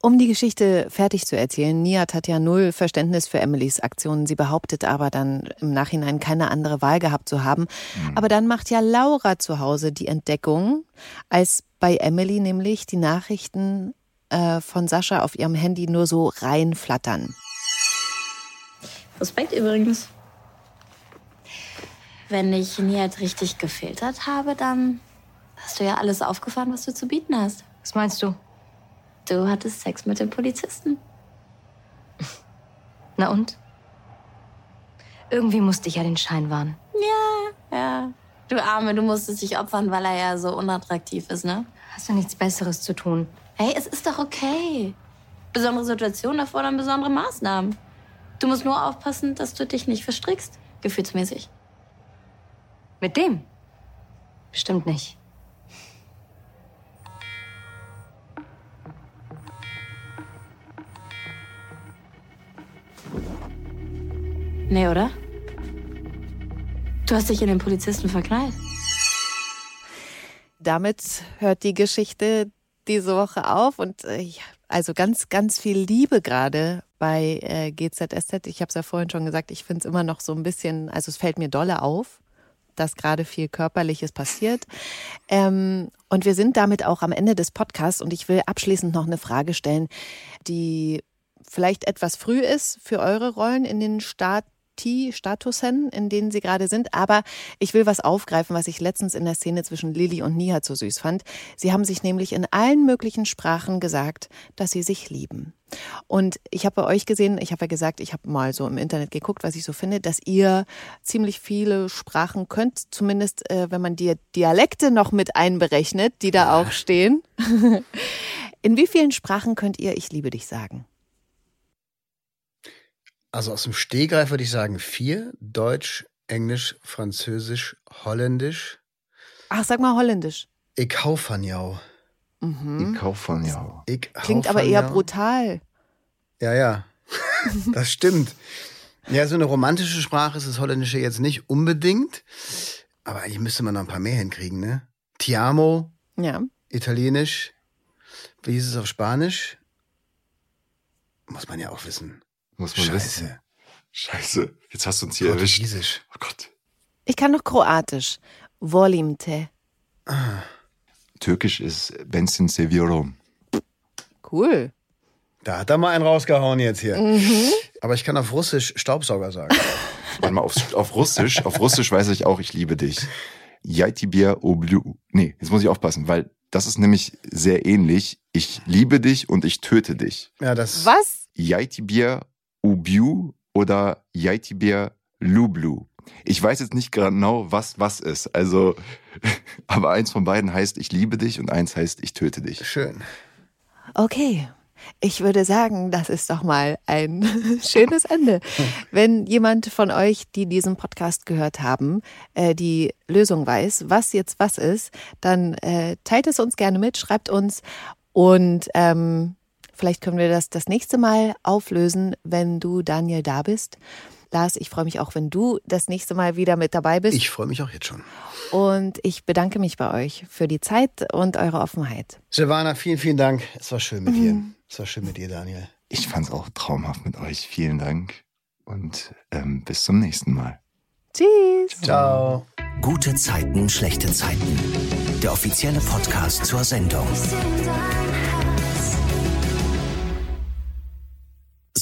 Um die Geschichte fertig zu erzählen, Niat hat ja null Verständnis für Emilys Aktionen. Sie behauptet aber dann im Nachhinein keine andere Wahl gehabt zu haben. Aber dann macht ja Laura zu Hause die Entdeckung, als bei Emily nämlich die Nachrichten äh, von Sascha auf ihrem Handy nur so reinflattern. Respekt übrigens. Wenn ich Niat richtig gefiltert habe, dann hast du ja alles aufgefahren, was du zu bieten hast. Was meinst du? Du hattest Sex mit dem Polizisten. Na und? Irgendwie musste ich ja den Schein wahren. Ja, ja. Du Arme, du musstest dich opfern, weil er ja so unattraktiv ist, ne? Hast du nichts Besseres zu tun? Hey, es ist doch okay. Besondere Situationen erfordern besondere Maßnahmen. Du musst nur aufpassen, dass du dich nicht verstrickst, gefühlsmäßig. Mit dem? Bestimmt nicht. Nee, oder? Du hast dich in den Polizisten verknallt. Damit hört die Geschichte diese Woche auf und äh, ja, also ganz, ganz viel Liebe gerade bei äh, GZSZ. Ich habe es ja vorhin schon gesagt, ich finde es immer noch so ein bisschen, also es fällt mir dolle auf, dass gerade viel Körperliches passiert. Ähm, und wir sind damit auch am Ende des Podcasts und ich will abschließend noch eine Frage stellen, die vielleicht etwas früh ist für eure Rollen in den Start Statusen, in denen sie gerade sind. Aber ich will was aufgreifen, was ich letztens in der Szene zwischen Lilly und Nihat so süß fand. Sie haben sich nämlich in allen möglichen Sprachen gesagt, dass sie sich lieben. Und ich habe bei euch gesehen, ich habe ja gesagt, ich habe mal so im Internet geguckt, was ich so finde, dass ihr ziemlich viele Sprachen könnt, zumindest äh, wenn man die Dialekte noch mit einberechnet, die da auch stehen. in wie vielen Sprachen könnt ihr Ich liebe dich sagen? Also aus dem Stehgreif würde ich sagen vier. Deutsch, Englisch, Französisch, Holländisch. Ach, sag mal Holländisch. Ich hau von jou. Mhm. Ich kauf von ja. Ich hau Klingt aber eher jou. brutal. Ja, ja. das stimmt. Ja, so eine romantische Sprache ist das Holländische jetzt nicht unbedingt. Aber eigentlich müsste man noch ein paar mehr hinkriegen, ne? Ti amo, Ja. Italienisch. Wie hieß es auf Spanisch? Muss man ja auch wissen. Muss man Scheiße. wissen. Scheiße. Jetzt hast du uns hier erwischt. Oh Gott. Ich kann noch Kroatisch. Volimte. Türkisch ist Bensin Sevirom. Cool. Da hat er mal einen rausgehauen jetzt hier. Mhm. Aber ich kann auf Russisch Staubsauger sagen. Warte mal, auf, auf Russisch, auf Russisch weiß ich auch, ich liebe dich. Ja tibia. Nee, jetzt muss ich aufpassen, weil das ist nämlich sehr ähnlich. Ich liebe dich und ich töte dich. Ja, das. Was? Jaitibir тебя убью oder Я тебя люблю. Ich weiß jetzt nicht genau, was was ist. Also, aber eins von beiden heißt, ich liebe dich und eins heißt, ich töte dich. Schön. Okay. Ich würde sagen, das ist doch mal ein schönes Ende. Wenn jemand von euch, die diesen Podcast gehört haben, äh, die Lösung weiß, was jetzt was ist, dann äh, teilt es uns gerne mit, schreibt uns und ähm, vielleicht können wir das das nächste Mal auflösen, wenn du, Daniel, da bist. Lars, ich freue mich auch, wenn du das nächste Mal wieder mit dabei bist. Ich freue mich auch jetzt schon. Und ich bedanke mich bei euch für die Zeit und eure Offenheit. Silvana, vielen, vielen Dank. Es war schön mit dir. Es war schön mit dir, Daniel. Ich fand's auch traumhaft mit euch. Vielen Dank und ähm, bis zum nächsten Mal. Tschüss. Ciao. Gute Zeiten, schlechte Zeiten. Der offizielle Podcast zur Sendung.